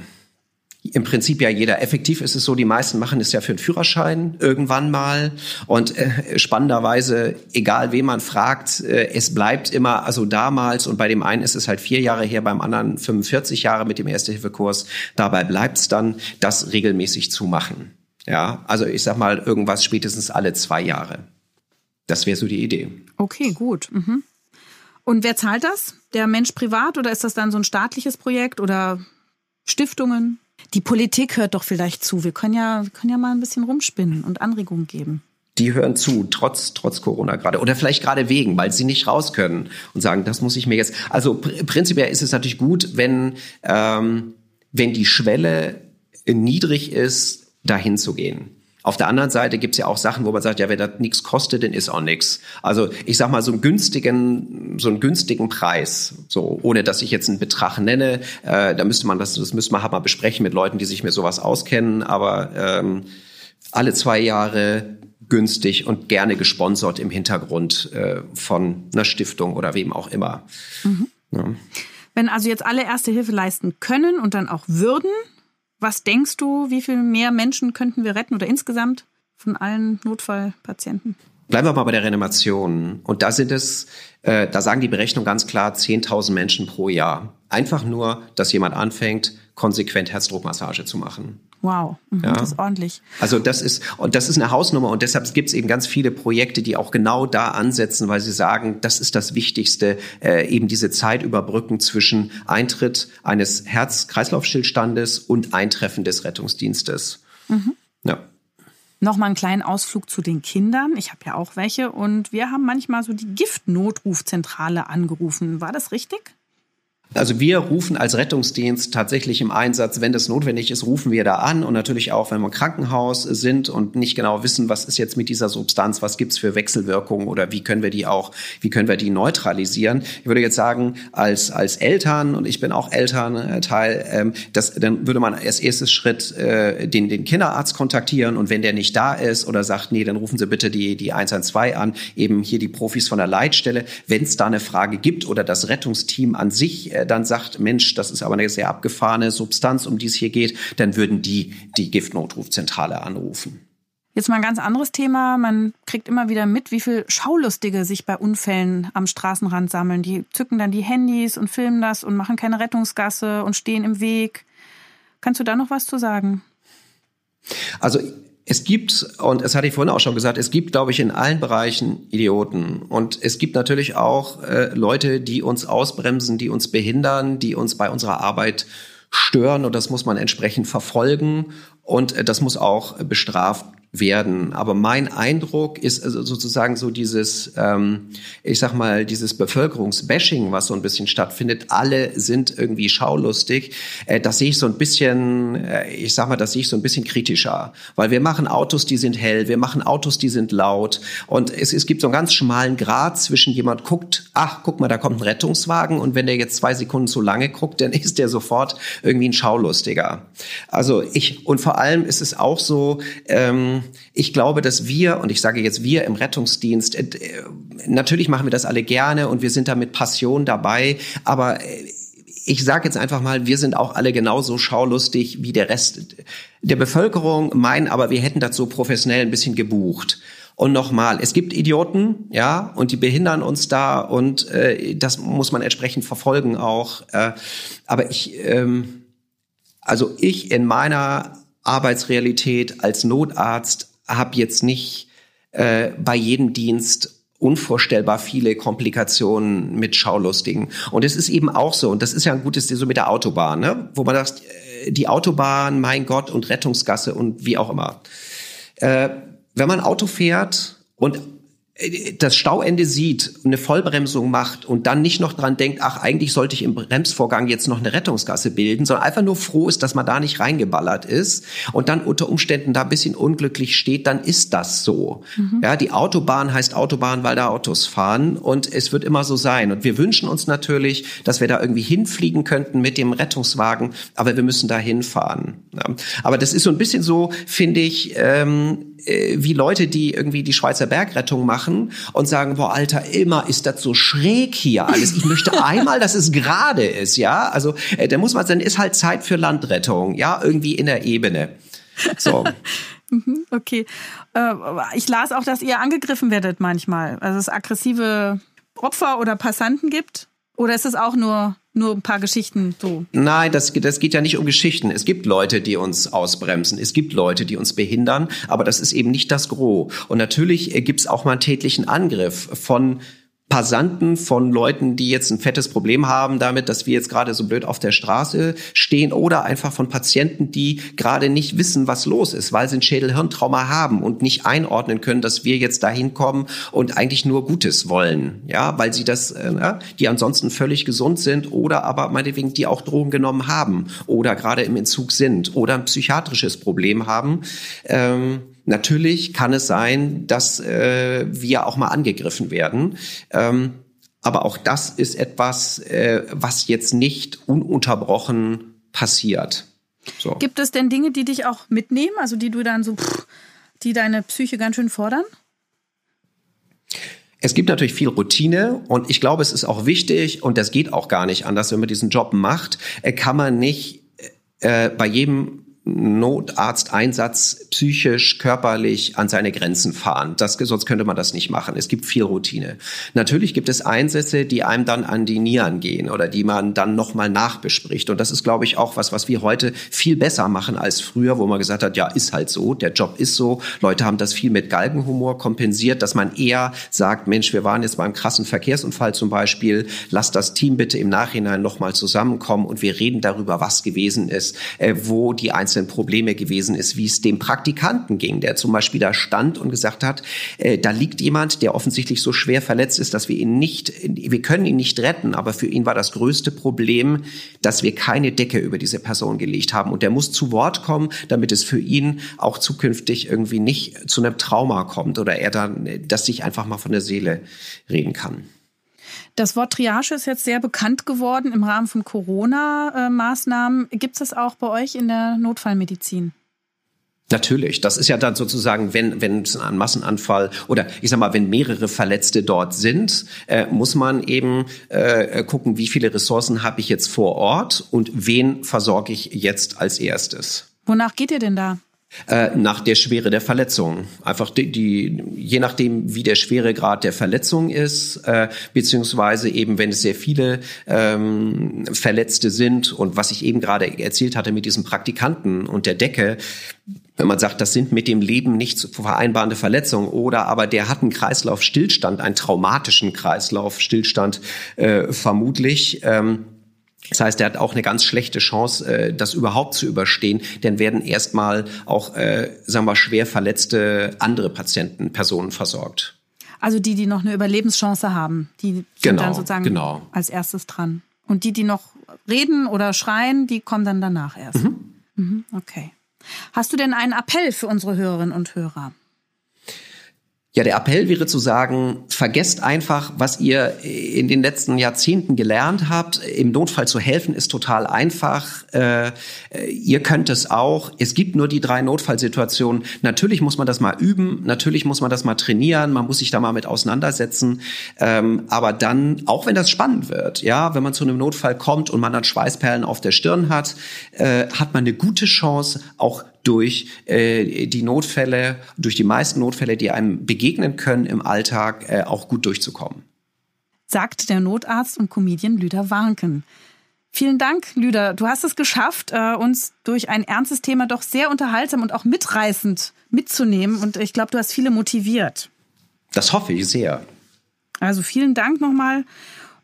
Im Prinzip ja jeder. Effektiv ist es so, die meisten machen es ja für einen Führerschein irgendwann mal. Und äh, spannenderweise, egal wen man fragt, äh, es bleibt immer, also damals, und bei dem einen ist es halt vier Jahre her, beim anderen 45 Jahre mit dem Erste-Hilfe-Kurs, dabei bleibt es dann, das regelmäßig zu machen. Ja, also ich sag mal, irgendwas spätestens alle zwei Jahre. Das wäre so die Idee. Okay, gut. Mhm. Und wer zahlt das? Der Mensch privat oder ist das dann so ein staatliches Projekt oder Stiftungen? Die Politik hört doch vielleicht zu. Wir können ja, können ja mal ein bisschen rumspinnen und Anregungen geben die hören zu, trotz, trotz Corona gerade. Oder vielleicht gerade wegen, weil sie nicht raus können und sagen, das muss ich mir jetzt. Also pr prinzipiell ist es natürlich gut, wenn, ähm, wenn die Schwelle niedrig ist, dahin zu gehen. Auf der anderen Seite gibt's ja auch Sachen, wo man sagt, ja, wenn das nichts kostet, dann ist auch nichts. Also ich sag mal so einen günstigen, so einen günstigen Preis, so ohne dass ich jetzt einen Betrag nenne. Äh, da müsste man das, das müsste man halt mal besprechen mit Leuten, die sich mit sowas auskennen. Aber ähm, alle zwei Jahre günstig und gerne gesponsert im Hintergrund äh, von einer Stiftung oder wem auch immer. Mhm. Ja. Wenn also jetzt alle Erste Hilfe leisten können und dann auch würden, was denkst du, wie viel mehr Menschen könnten wir retten oder insgesamt von allen Notfallpatienten? Bleiben wir mal bei der Reanimation. Und da sind es, äh, da sagen die Berechnungen ganz klar, 10.000 Menschen pro Jahr. Einfach nur, dass jemand anfängt, konsequent Herzdruckmassage zu machen. Wow, mhm, ja. das ist ordentlich. Also das ist und das ist eine Hausnummer und deshalb gibt es eben ganz viele Projekte, die auch genau da ansetzen, weil sie sagen, das ist das Wichtigste, äh, eben diese Zeit überbrücken zwischen Eintritt eines Herz-Kreislauf-Stillstandes und Eintreffen des Rettungsdienstes. Mhm. Ja. Nochmal einen kleinen Ausflug zu den Kindern. Ich habe ja auch welche und wir haben manchmal so die Giftnotrufzentrale angerufen. War das richtig? Also wir rufen als Rettungsdienst tatsächlich im Einsatz, wenn das notwendig ist, rufen wir da an und natürlich auch, wenn wir im Krankenhaus sind und nicht genau wissen, was ist jetzt mit dieser Substanz, was gibt's für Wechselwirkungen oder wie können wir die auch, wie können wir die neutralisieren. Ich würde jetzt sagen, als als Eltern und ich bin auch Elternteil, ähm, das, dann würde man als erstes Schritt äh, den den Kinderarzt kontaktieren und wenn der nicht da ist oder sagt, nee, dann rufen Sie bitte die die 112 an, eben hier die Profis von der Leitstelle, wenn es da eine Frage gibt oder das Rettungsteam an sich äh, dann sagt, Mensch, das ist aber eine sehr abgefahrene Substanz, um die es hier geht, dann würden die die Giftnotrufzentrale anrufen. Jetzt mal ein ganz anderes Thema. Man kriegt immer wieder mit, wie viel Schaulustige sich bei Unfällen am Straßenrand sammeln. Die zücken dann die Handys und filmen das und machen keine Rettungsgasse und stehen im Weg. Kannst du da noch was zu sagen? Also es gibt, und es hatte ich vorhin auch schon gesagt, es gibt, glaube ich, in allen Bereichen Idioten. Und es gibt natürlich auch äh, Leute, die uns ausbremsen, die uns behindern, die uns bei unserer Arbeit stören. Und das muss man entsprechend verfolgen. Und äh, das muss auch bestraft werden. Aber mein Eindruck ist also sozusagen so dieses, ähm, ich sag mal, dieses Bevölkerungsbashing, was so ein bisschen stattfindet. Alle sind irgendwie schaulustig. Äh, das sehe ich so ein bisschen, äh, ich sag mal, das sehe ich so ein bisschen kritischer. Weil wir machen Autos, die sind hell, wir machen Autos, die sind laut. Und es, es gibt so einen ganz schmalen Grad zwischen jemand guckt, ach, guck mal, da kommt ein Rettungswagen. Und wenn der jetzt zwei Sekunden zu lange guckt, dann [laughs] ist der sofort irgendwie ein Schaulustiger. Also ich, und vor allem ist es auch so, ähm, ich glaube, dass wir, und ich sage jetzt wir im Rettungsdienst, äh, natürlich machen wir das alle gerne und wir sind da mit Passion dabei, aber äh, ich sage jetzt einfach mal, wir sind auch alle genauso schaulustig wie der Rest der Bevölkerung, meinen aber, wir hätten das so professionell ein bisschen gebucht. Und nochmal, es gibt Idioten, ja, und die behindern uns da und äh, das muss man entsprechend verfolgen auch. Äh, aber ich, ähm, also ich in meiner Arbeitsrealität als Notarzt habe jetzt nicht äh, bei jedem Dienst unvorstellbar viele Komplikationen mit Schaulustigen. Und es ist eben auch so, und das ist ja ein gutes, so mit der Autobahn, ne? wo man sagt, äh, die Autobahn, mein Gott, und Rettungsgasse und wie auch immer. Äh, wenn man Auto fährt und das Stauende sieht, eine Vollbremsung macht und dann nicht noch dran denkt, ach, eigentlich sollte ich im Bremsvorgang jetzt noch eine Rettungsgasse bilden, sondern einfach nur froh ist, dass man da nicht reingeballert ist und dann unter Umständen da ein bisschen unglücklich steht, dann ist das so. Mhm. Ja, die Autobahn heißt Autobahn, weil da Autos fahren und es wird immer so sein. Und wir wünschen uns natürlich, dass wir da irgendwie hinfliegen könnten mit dem Rettungswagen, aber wir müssen da hinfahren. Ja. Aber das ist so ein bisschen so, finde ich, ähm, äh, wie Leute, die irgendwie die Schweizer Bergrettung machen und sagen, boah, Alter, immer ist das so schräg hier alles. Ich möchte [laughs] einmal, dass es gerade ist, ja. Also äh, da muss man, dann ist halt Zeit für Landrettung, ja, irgendwie in der Ebene. So. [laughs] Mhm, okay. Äh, ich las auch, dass ihr angegriffen werdet manchmal. Also es aggressive Opfer oder Passanten gibt. Oder ist es auch nur nur ein paar Geschichten so. Nein, das, das geht ja nicht um Geschichten. Es gibt Leute, die uns ausbremsen. Es gibt Leute, die uns behindern. Aber das ist eben nicht das Gros. Und natürlich äh, gibt es auch mal einen tätlichen Angriff von Passanten von Leuten, die jetzt ein fettes Problem haben damit, dass wir jetzt gerade so blöd auf der Straße stehen oder einfach von Patienten, die gerade nicht wissen, was los ist, weil sie ein Schädelhirntrauma haben und nicht einordnen können, dass wir jetzt dahin kommen und eigentlich nur Gutes wollen, ja, weil sie das, äh, die ansonsten völlig gesund sind oder aber meinetwegen die auch Drogen genommen haben oder gerade im Entzug sind oder ein psychiatrisches Problem haben. Ähm, Natürlich kann es sein, dass äh, wir auch mal angegriffen werden. Ähm, aber auch das ist etwas, äh, was jetzt nicht ununterbrochen passiert. So. Gibt es denn Dinge, die dich auch mitnehmen, also die du dann so, pff, die deine Psyche ganz schön fordern? Es gibt natürlich viel Routine und ich glaube, es ist auch wichtig und das geht auch gar nicht anders, wenn man diesen Job macht, äh, kann man nicht äh, bei jedem Notarzteinsatz psychisch, körperlich an seine Grenzen fahren. Das, sonst könnte man das nicht machen. Es gibt viel Routine. Natürlich gibt es Einsätze, die einem dann an die Nieren gehen oder die man dann nochmal nachbespricht. Und das ist, glaube ich, auch was, was wir heute viel besser machen als früher, wo man gesagt hat, ja, ist halt so, der Job ist so. Leute haben das viel mit Galgenhumor kompensiert, dass man eher sagt, Mensch, wir waren jetzt beim krassen Verkehrsunfall zum Beispiel, lass das Team bitte im Nachhinein nochmal zusammenkommen und wir reden darüber, was gewesen ist, äh, wo die einzelnen einzelnen Probleme gewesen ist, wie es dem Praktikanten ging, der zum Beispiel da stand und gesagt hat, äh, da liegt jemand, der offensichtlich so schwer verletzt ist, dass wir ihn nicht, wir können ihn nicht retten, aber für ihn war das größte Problem, dass wir keine Decke über diese Person gelegt haben und der muss zu Wort kommen, damit es für ihn auch zukünftig irgendwie nicht zu einem Trauma kommt oder er dann, dass sich einfach mal von der Seele reden kann. Das Wort Triage ist jetzt sehr bekannt geworden im Rahmen von Corona-Maßnahmen. Gibt es das auch bei euch in der Notfallmedizin? Natürlich, das ist ja dann sozusagen, wenn wenn es ein Massenanfall oder ich sag mal, wenn mehrere Verletzte dort sind, äh, muss man eben äh, gucken, wie viele Ressourcen habe ich jetzt vor Ort und wen versorge ich jetzt als erstes. Wonach geht ihr denn da? Äh, nach der Schwere der Verletzung. Einfach die, die, je nachdem, wie der Schweregrad der Verletzung ist, äh, beziehungsweise eben, wenn es sehr viele ähm, Verletzte sind und was ich eben gerade erzählt hatte mit diesem Praktikanten und der Decke, wenn man sagt, das sind mit dem Leben nicht vereinbarende Verletzungen oder aber der hat einen Kreislaufstillstand, einen traumatischen Kreislaufstillstand äh, vermutlich. Ähm, das heißt, er hat auch eine ganz schlechte Chance, äh, das überhaupt zu überstehen, denn werden erstmal auch, äh, sagen wir, schwer verletzte andere Patienten, Personen versorgt. Also die, die noch eine Überlebenschance haben, die sind genau, dann sozusagen genau. als erstes dran. Und die, die noch reden oder schreien, die kommen dann danach erst. Mhm. Mhm, okay. Hast du denn einen Appell für unsere Hörerinnen und Hörer? Ja, der Appell wäre zu sagen, vergesst einfach, was ihr in den letzten Jahrzehnten gelernt habt. Im Notfall zu helfen ist total einfach. Äh, ihr könnt es auch. Es gibt nur die drei Notfallsituationen. Natürlich muss man das mal üben, natürlich muss man das mal trainieren, man muss sich da mal mit auseinandersetzen. Ähm, aber dann, auch wenn das spannend wird, ja, wenn man zu einem Notfall kommt und man dann Schweißperlen auf der Stirn hat, äh, hat man eine gute Chance, auch durch äh, die Notfälle, durch die meisten Notfälle, die einem begegnen können im Alltag, äh, auch gut durchzukommen. Sagt der Notarzt und Comedian Lüder Warnken. Vielen Dank, Lüder. Du hast es geschafft, äh, uns durch ein ernstes Thema doch sehr unterhaltsam und auch mitreißend mitzunehmen. Und ich glaube, du hast viele motiviert. Das hoffe ich sehr. Also vielen Dank nochmal.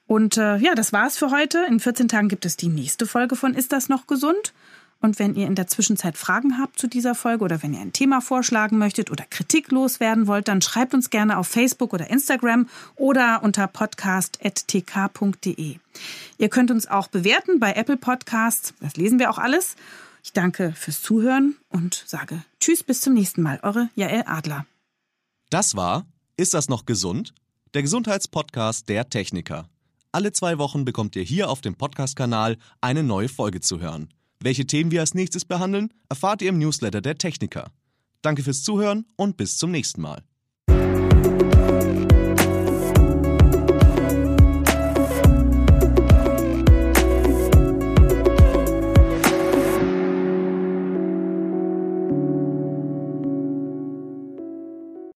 Und äh, ja, das war's für heute. In 14 Tagen gibt es die nächste Folge von Ist das noch gesund? Und wenn ihr in der Zwischenzeit Fragen habt zu dieser Folge oder wenn ihr ein Thema vorschlagen möchtet oder Kritik loswerden wollt, dann schreibt uns gerne auf Facebook oder Instagram oder unter podcast.tk.de. Ihr könnt uns auch bewerten bei Apple Podcasts. Das lesen wir auch alles. Ich danke fürs Zuhören und sage Tschüss, bis zum nächsten Mal. Eure Jael Adler. Das war Ist das noch gesund? Der Gesundheitspodcast der Techniker. Alle zwei Wochen bekommt ihr hier auf dem Podcast-Kanal eine neue Folge zu hören. Welche Themen wir als nächstes behandeln, erfahrt ihr im Newsletter der Techniker. Danke fürs Zuhören und bis zum nächsten Mal.